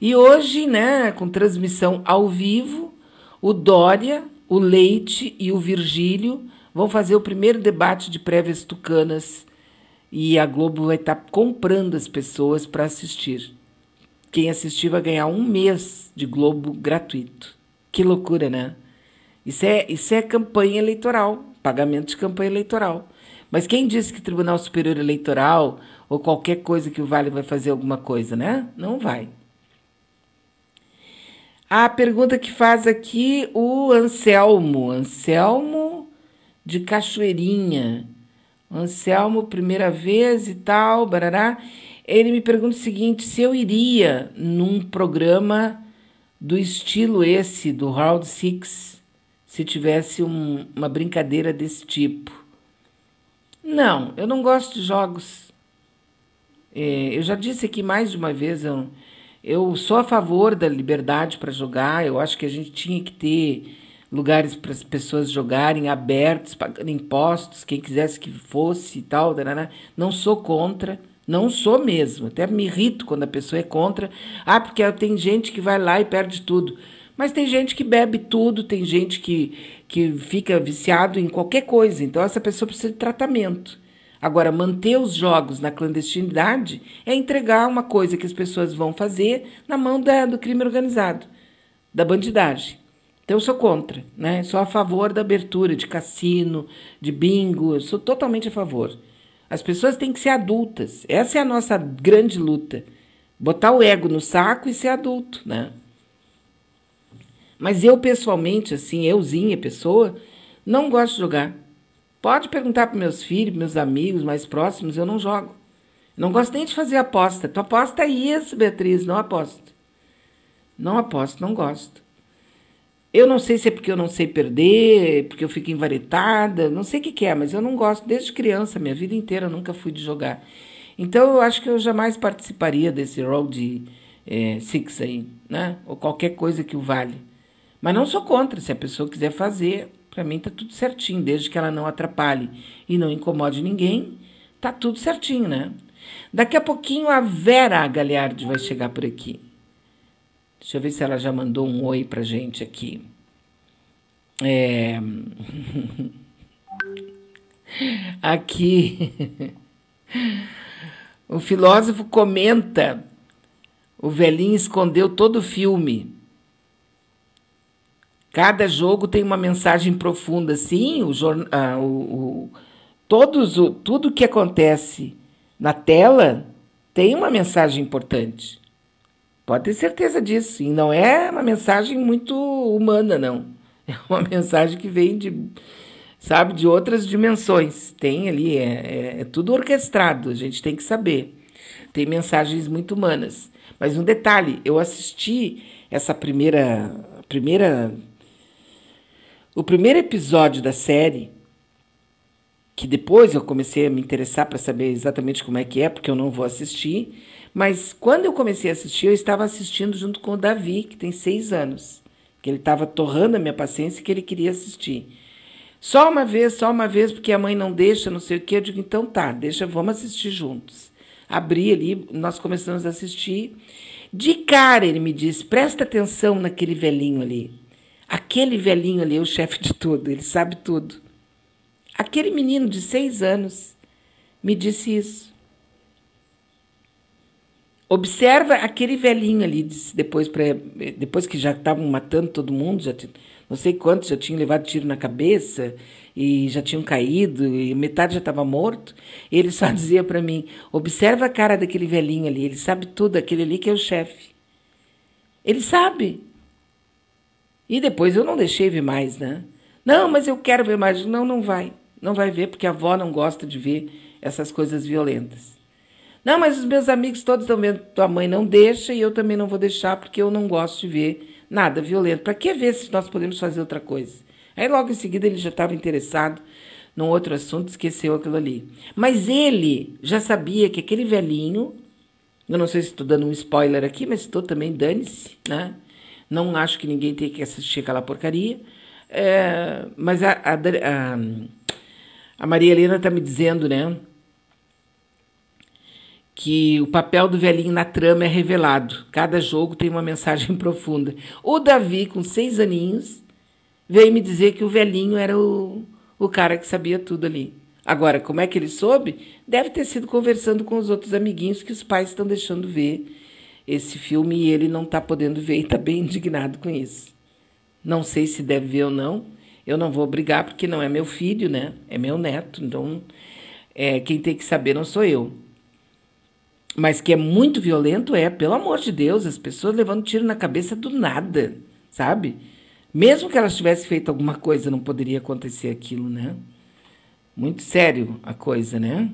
E hoje, né, com transmissão ao vivo, o Dória, o Leite e o Virgílio vão fazer o primeiro debate de prévias tucanas e a Globo vai estar tá comprando as pessoas para assistir. Quem assistir vai ganhar um mês de Globo gratuito. Que loucura, né? Isso é, isso é campanha eleitoral, pagamento de campanha eleitoral. Mas quem disse que o Tribunal Superior Eleitoral ou qualquer coisa que o Vale vai fazer alguma coisa, né? Não vai. A pergunta que faz aqui o Anselmo. Anselmo de Cachoeirinha. Anselmo, primeira vez e tal, barará. Ele me pergunta o seguinte: se eu iria num programa do estilo esse, do Round Six, se tivesse um, uma brincadeira desse tipo. Não, eu não gosto de jogos. É, eu já disse aqui mais de uma vez, eu, eu sou a favor da liberdade para jogar. Eu acho que a gente tinha que ter lugares para as pessoas jogarem abertos, pagando impostos, quem quisesse que fosse e tal. Não sou contra, não sou mesmo. Até me irrito quando a pessoa é contra. Ah, porque tem gente que vai lá e perde tudo. Mas tem gente que bebe tudo, tem gente que, que fica viciado em qualquer coisa. Então, essa pessoa precisa de tratamento. Agora, manter os jogos na clandestinidade é entregar uma coisa que as pessoas vão fazer na mão da, do crime organizado, da bandidagem. Então, eu sou contra, né? Sou a favor da abertura de cassino, de bingo, sou totalmente a favor. As pessoas têm que ser adultas. Essa é a nossa grande luta. Botar o ego no saco e ser adulto, né? Mas eu, pessoalmente, assim, euzinha, pessoa, não gosto de jogar. Pode perguntar para meus filhos, meus amigos mais próximos, eu não jogo. Não gosto nem de fazer aposta. Tu aposta isso, Beatriz, não aposto. Não aposto, não gosto. Eu não sei se é porque eu não sei perder, porque eu fico envaretada, não sei o que, que é, mas eu não gosto desde criança, minha vida inteira eu nunca fui de jogar. Então eu acho que eu jamais participaria desse road é, six aí, né? Ou qualquer coisa que o vale. Mas não sou contra, se a pessoa quiser fazer, para mim tá tudo certinho, desde que ela não atrapalhe e não incomode ninguém, tá tudo certinho, né? Daqui a pouquinho a Vera Galeardi vai chegar por aqui. Deixa eu ver se ela já mandou um oi pra gente aqui. É... Aqui. O filósofo comenta: o velhinho escondeu todo o filme. Cada jogo tem uma mensagem profunda. Sim, o, ah, o, o, todos, o, tudo que acontece na tela tem uma mensagem importante. Pode ter certeza disso. E não é uma mensagem muito humana, não. É uma mensagem que vem de, sabe, de outras dimensões. Tem ali, é, é, é tudo orquestrado, a gente tem que saber. Tem mensagens muito humanas. Mas um detalhe, eu assisti essa primeira, primeira o primeiro episódio da série, que depois eu comecei a me interessar para saber exatamente como é que é, porque eu não vou assistir, mas quando eu comecei a assistir, eu estava assistindo junto com o Davi, que tem seis anos, que ele estava torrando a minha paciência e que ele queria assistir. Só uma vez, só uma vez, porque a mãe não deixa, não sei o quê. Eu digo, então tá, deixa, vamos assistir juntos. Abri ali, nós começamos a assistir. De cara ele me disse, presta atenção naquele velhinho ali. Aquele velhinho ali é o chefe de tudo, ele sabe tudo. Aquele menino de seis anos me disse isso. Observa aquele velhinho ali, depois, pra, depois que já estavam matando todo mundo, já, não sei quantos já tinham levado tiro na cabeça e já tinham caído, e metade já estava morto. Ele só dizia para mim: observa a cara daquele velhinho ali, ele sabe tudo, aquele ali que é o chefe. Ele sabe. E depois eu não deixei ver mais, né? Não, mas eu quero ver mais. Não, não vai. Não vai ver, porque a avó não gosta de ver essas coisas violentas. Não, mas os meus amigos todos estão vendo, tua mãe não deixa e eu também não vou deixar porque eu não gosto de ver nada violento. Para que ver se nós podemos fazer outra coisa? Aí logo em seguida ele já estava interessado num outro assunto, esqueceu aquilo ali. Mas ele já sabia que aquele velhinho, eu não sei se estou dando um spoiler aqui, mas estou também, dane-se, né? Não acho que ninguém tenha que assistir aquela porcaria. É, mas a, a, a, a Maria Helena está me dizendo, né? que o papel do velhinho na trama é revelado. Cada jogo tem uma mensagem profunda. O Davi, com seis aninhos, veio me dizer que o velhinho era o, o cara que sabia tudo ali. Agora, como é que ele soube? Deve ter sido conversando com os outros amiguinhos que os pais estão deixando ver esse filme e ele não está podendo ver e está bem indignado com isso. Não sei se deve ver ou não. Eu não vou brigar porque não é meu filho, né? É meu neto. Então, é, quem tem que saber não sou eu. Mas que é muito violento é, pelo amor de Deus, as pessoas levando tiro na cabeça do nada, sabe? Mesmo que elas tivessem feito alguma coisa, não poderia acontecer aquilo, né? Muito sério a coisa, né?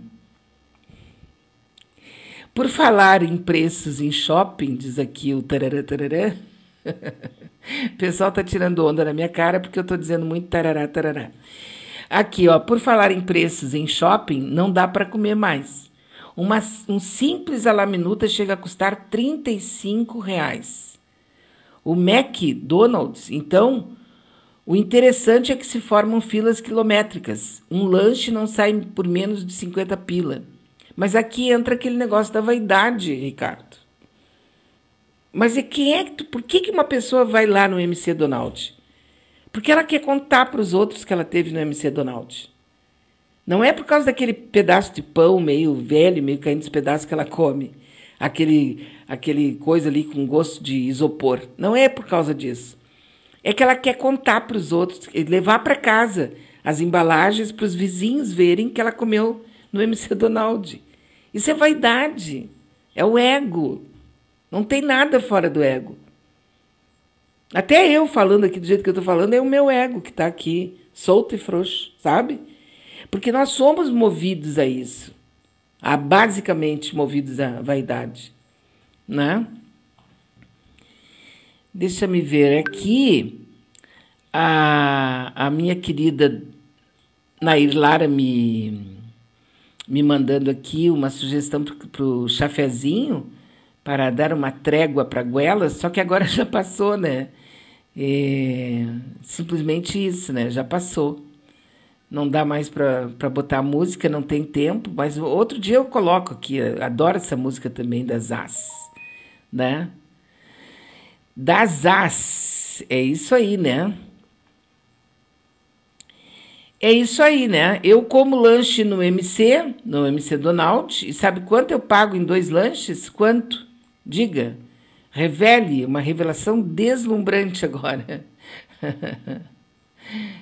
Por falar em preços em shopping, diz aqui o tarará, tarará. o pessoal tá tirando onda na minha cara porque eu tô dizendo muito tarará, tarará. Aqui, ó, por falar em preços em shopping, não dá para comer mais. Uma, um simples alaminuta chega a custar 35 reais. O McDonald's, então, o interessante é que se formam filas quilométricas. Um lanche não sai por menos de 50 pila. Mas aqui entra aquele negócio da vaidade, Ricardo. Mas e quem é que por que, que uma pessoa vai lá no MC Donald? Porque ela quer contar para os outros que ela teve no MC Donald. Não é por causa daquele pedaço de pão meio velho, meio caindo dos pedaços que ela come. Aquele, aquele coisa ali com gosto de isopor. Não é por causa disso. É que ela quer contar para os outros, levar para casa as embalagens para os vizinhos verem que ela comeu no MC Donald. Isso é vaidade. É o ego. Não tem nada fora do ego. Até eu falando aqui do jeito que eu estou falando, é o meu ego que está aqui, solto e frouxo, sabe? Porque nós somos movidos a isso, a basicamente movidos à vaidade, né? Deixa me ver aqui. A, a minha querida Nair Lara me, me mandando aqui uma sugestão para o chafezinho para dar uma trégua para a goela, só que agora já passou, né? É, simplesmente isso, né? Já passou. Não dá mais para botar música, não tem tempo, mas outro dia eu coloco aqui, adoro essa música também das As, né? Das As, é isso aí, né? É isso aí, né? Eu como lanche no MC, no MC Donald, e sabe quanto eu pago em dois lanches? Quanto? Diga. Revele uma revelação deslumbrante agora.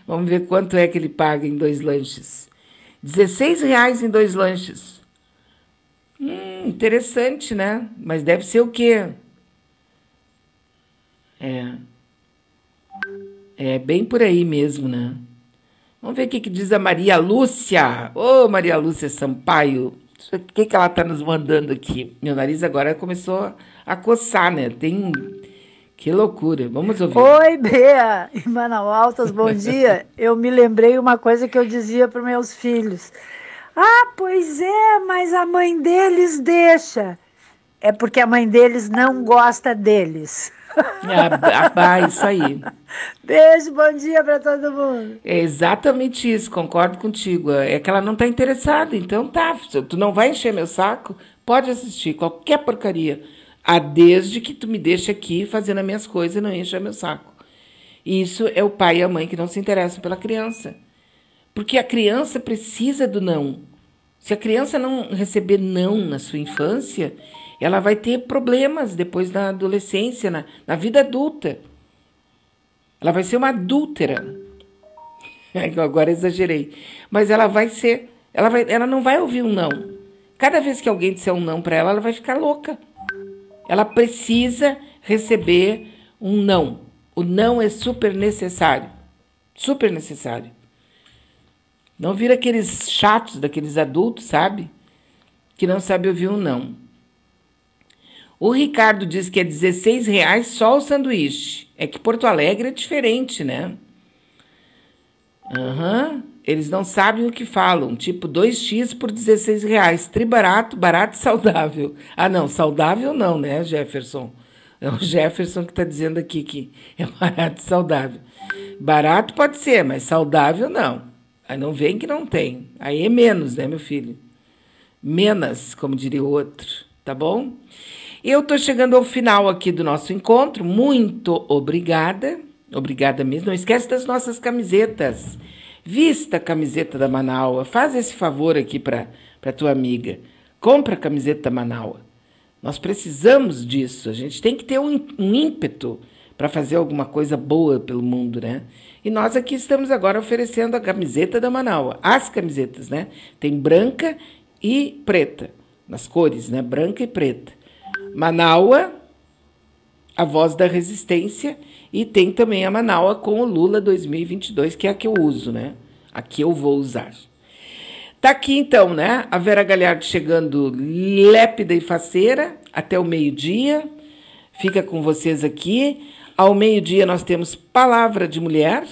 Vamos ver quanto é que ele paga em dois lanches. 16 reais em dois lanches. Hum, interessante, né? Mas deve ser o quê? É. É bem por aí mesmo, né? Vamos ver o que, que diz a Maria Lúcia. Ô, oh, Maria Lúcia Sampaio. O que, que ela está nos mandando aqui? Meu nariz agora começou a coçar, né? Tem. Que loucura. Vamos ouvir. Oi, Bea e Manaus Altas, bom dia. eu me lembrei uma coisa que eu dizia para meus filhos. Ah, pois é, mas a mãe deles deixa. É porque a mãe deles não gosta deles. Ah, ah, isso aí. Beijo, bom dia para todo mundo. É exatamente isso, concordo contigo. É que ela não está interessada, então tá. Tu não vai encher meu saco, pode assistir qualquer porcaria. A desde que tu me deixe aqui fazendo as minhas coisas e não encha meu saco. Isso é o pai e a mãe que não se interessam pela criança. Porque a criança precisa do não. Se a criança não receber não na sua infância, ela vai ter problemas depois na adolescência, na, na vida adulta. Ela vai ser uma adúltera. Agora exagerei. Mas ela vai ser. Ela, vai, ela não vai ouvir um não. Cada vez que alguém disser um não para ela, ela vai ficar louca. Ela precisa receber um não. O não é super necessário. Super necessário. Não vira aqueles chatos daqueles adultos, sabe? Que não sabe ouvir um não. O Ricardo diz que é 16 reais só o sanduíche. É que Porto Alegre é diferente, né? Uhum. Eles não sabem o que falam. Tipo, 2x por 16 reais. Tri barato, barato e saudável. Ah, não, saudável não, né, Jefferson? É o Jefferson que está dizendo aqui que é barato e saudável. Barato pode ser, mas saudável não. Aí não vem que não tem. Aí é menos, né, meu filho? Menos, como diria o outro, tá bom? Eu estou chegando ao final aqui do nosso encontro. Muito obrigada. Obrigada mesmo. Não esquece das nossas camisetas. Vista a camiseta da Manaua. Faz esse favor aqui para a tua amiga. Compra a camiseta da Manaua. Nós precisamos disso. A gente tem que ter um, um ímpeto para fazer alguma coisa boa pelo mundo, né? E nós aqui estamos agora oferecendo a camiseta da Manaua. As camisetas, né? Tem branca e preta. Nas cores, né? Branca e preta. Manaua, a voz da resistência, e tem também a Manaua com o Lula 2022, que é a que eu uso, né? A que eu vou usar. Tá aqui então, né? A Vera Galhardo chegando lépida e faceira até o meio-dia. Fica com vocês aqui. Ao meio-dia nós temos Palavra de Mulher.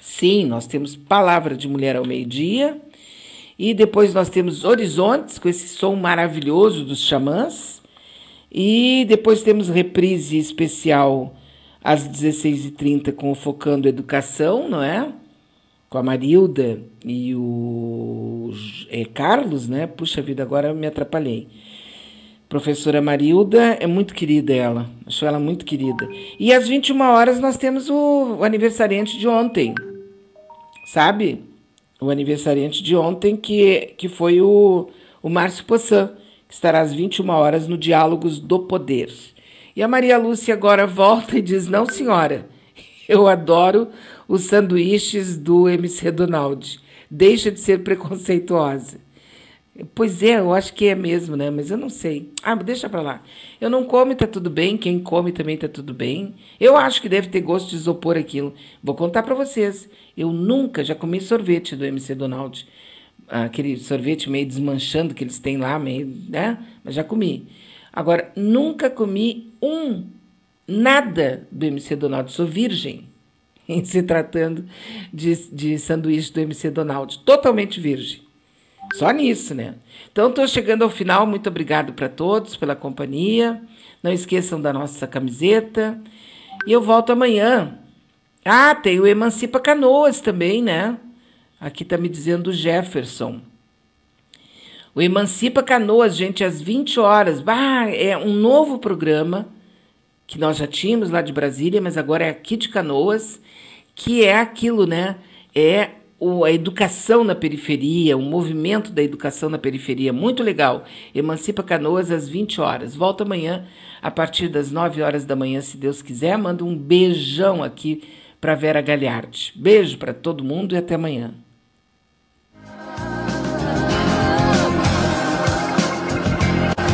Sim, nós temos Palavra de Mulher ao meio-dia. E depois nós temos Horizontes, com esse som maravilhoso dos xamãs. E depois temos reprise especial às 16h30 com o Focando Educação, não é? Com a Marilda e o é, Carlos, né? Puxa vida, agora me atrapalhei. Professora Marilda é muito querida ela, acho ela muito querida. E às 21 horas nós temos o, o aniversariante de ontem, sabe? O aniversariante de ontem, que, que foi o, o Márcio Poçan, que estará às 21 horas no Diálogos do Poder. E a Maria Lúcia agora volta e diz: Não, senhora, eu adoro os sanduíches do MC Donald. Deixa de ser preconceituosa. Pois é, eu acho que é mesmo, né? Mas eu não sei. Ah, deixa pra lá. Eu não como e tá tudo bem, quem come também tá tudo bem. Eu acho que deve ter gosto de isopor aquilo. Vou contar para vocês. Eu nunca, já comi sorvete do MC Donald. Aquele sorvete meio desmanchando que eles têm lá, meio, né? Mas já comi. Agora, nunca comi um nada do MC Donald, sou virgem em se tratando de, de sanduíche do MC Donald, totalmente virgem. Só nisso, né? Então, estou chegando ao final. Muito obrigado para todos pela companhia. Não esqueçam da nossa camiseta. E eu volto amanhã. Ah, tem o Emancipa Canoas também, né? Aqui está me dizendo o Jefferson. O Emancipa Canoas, gente, às 20 horas. Bah, é um novo programa que nós já tínhamos lá de Brasília, mas agora é aqui de Canoas, que é aquilo, né? É o, a educação na periferia, o movimento da educação na periferia, muito legal. Emancipa Canoas às 20 horas. Volta amanhã a partir das 9 horas da manhã, se Deus quiser. Manda um beijão aqui para Vera Galhardi. Beijo para todo mundo e até amanhã.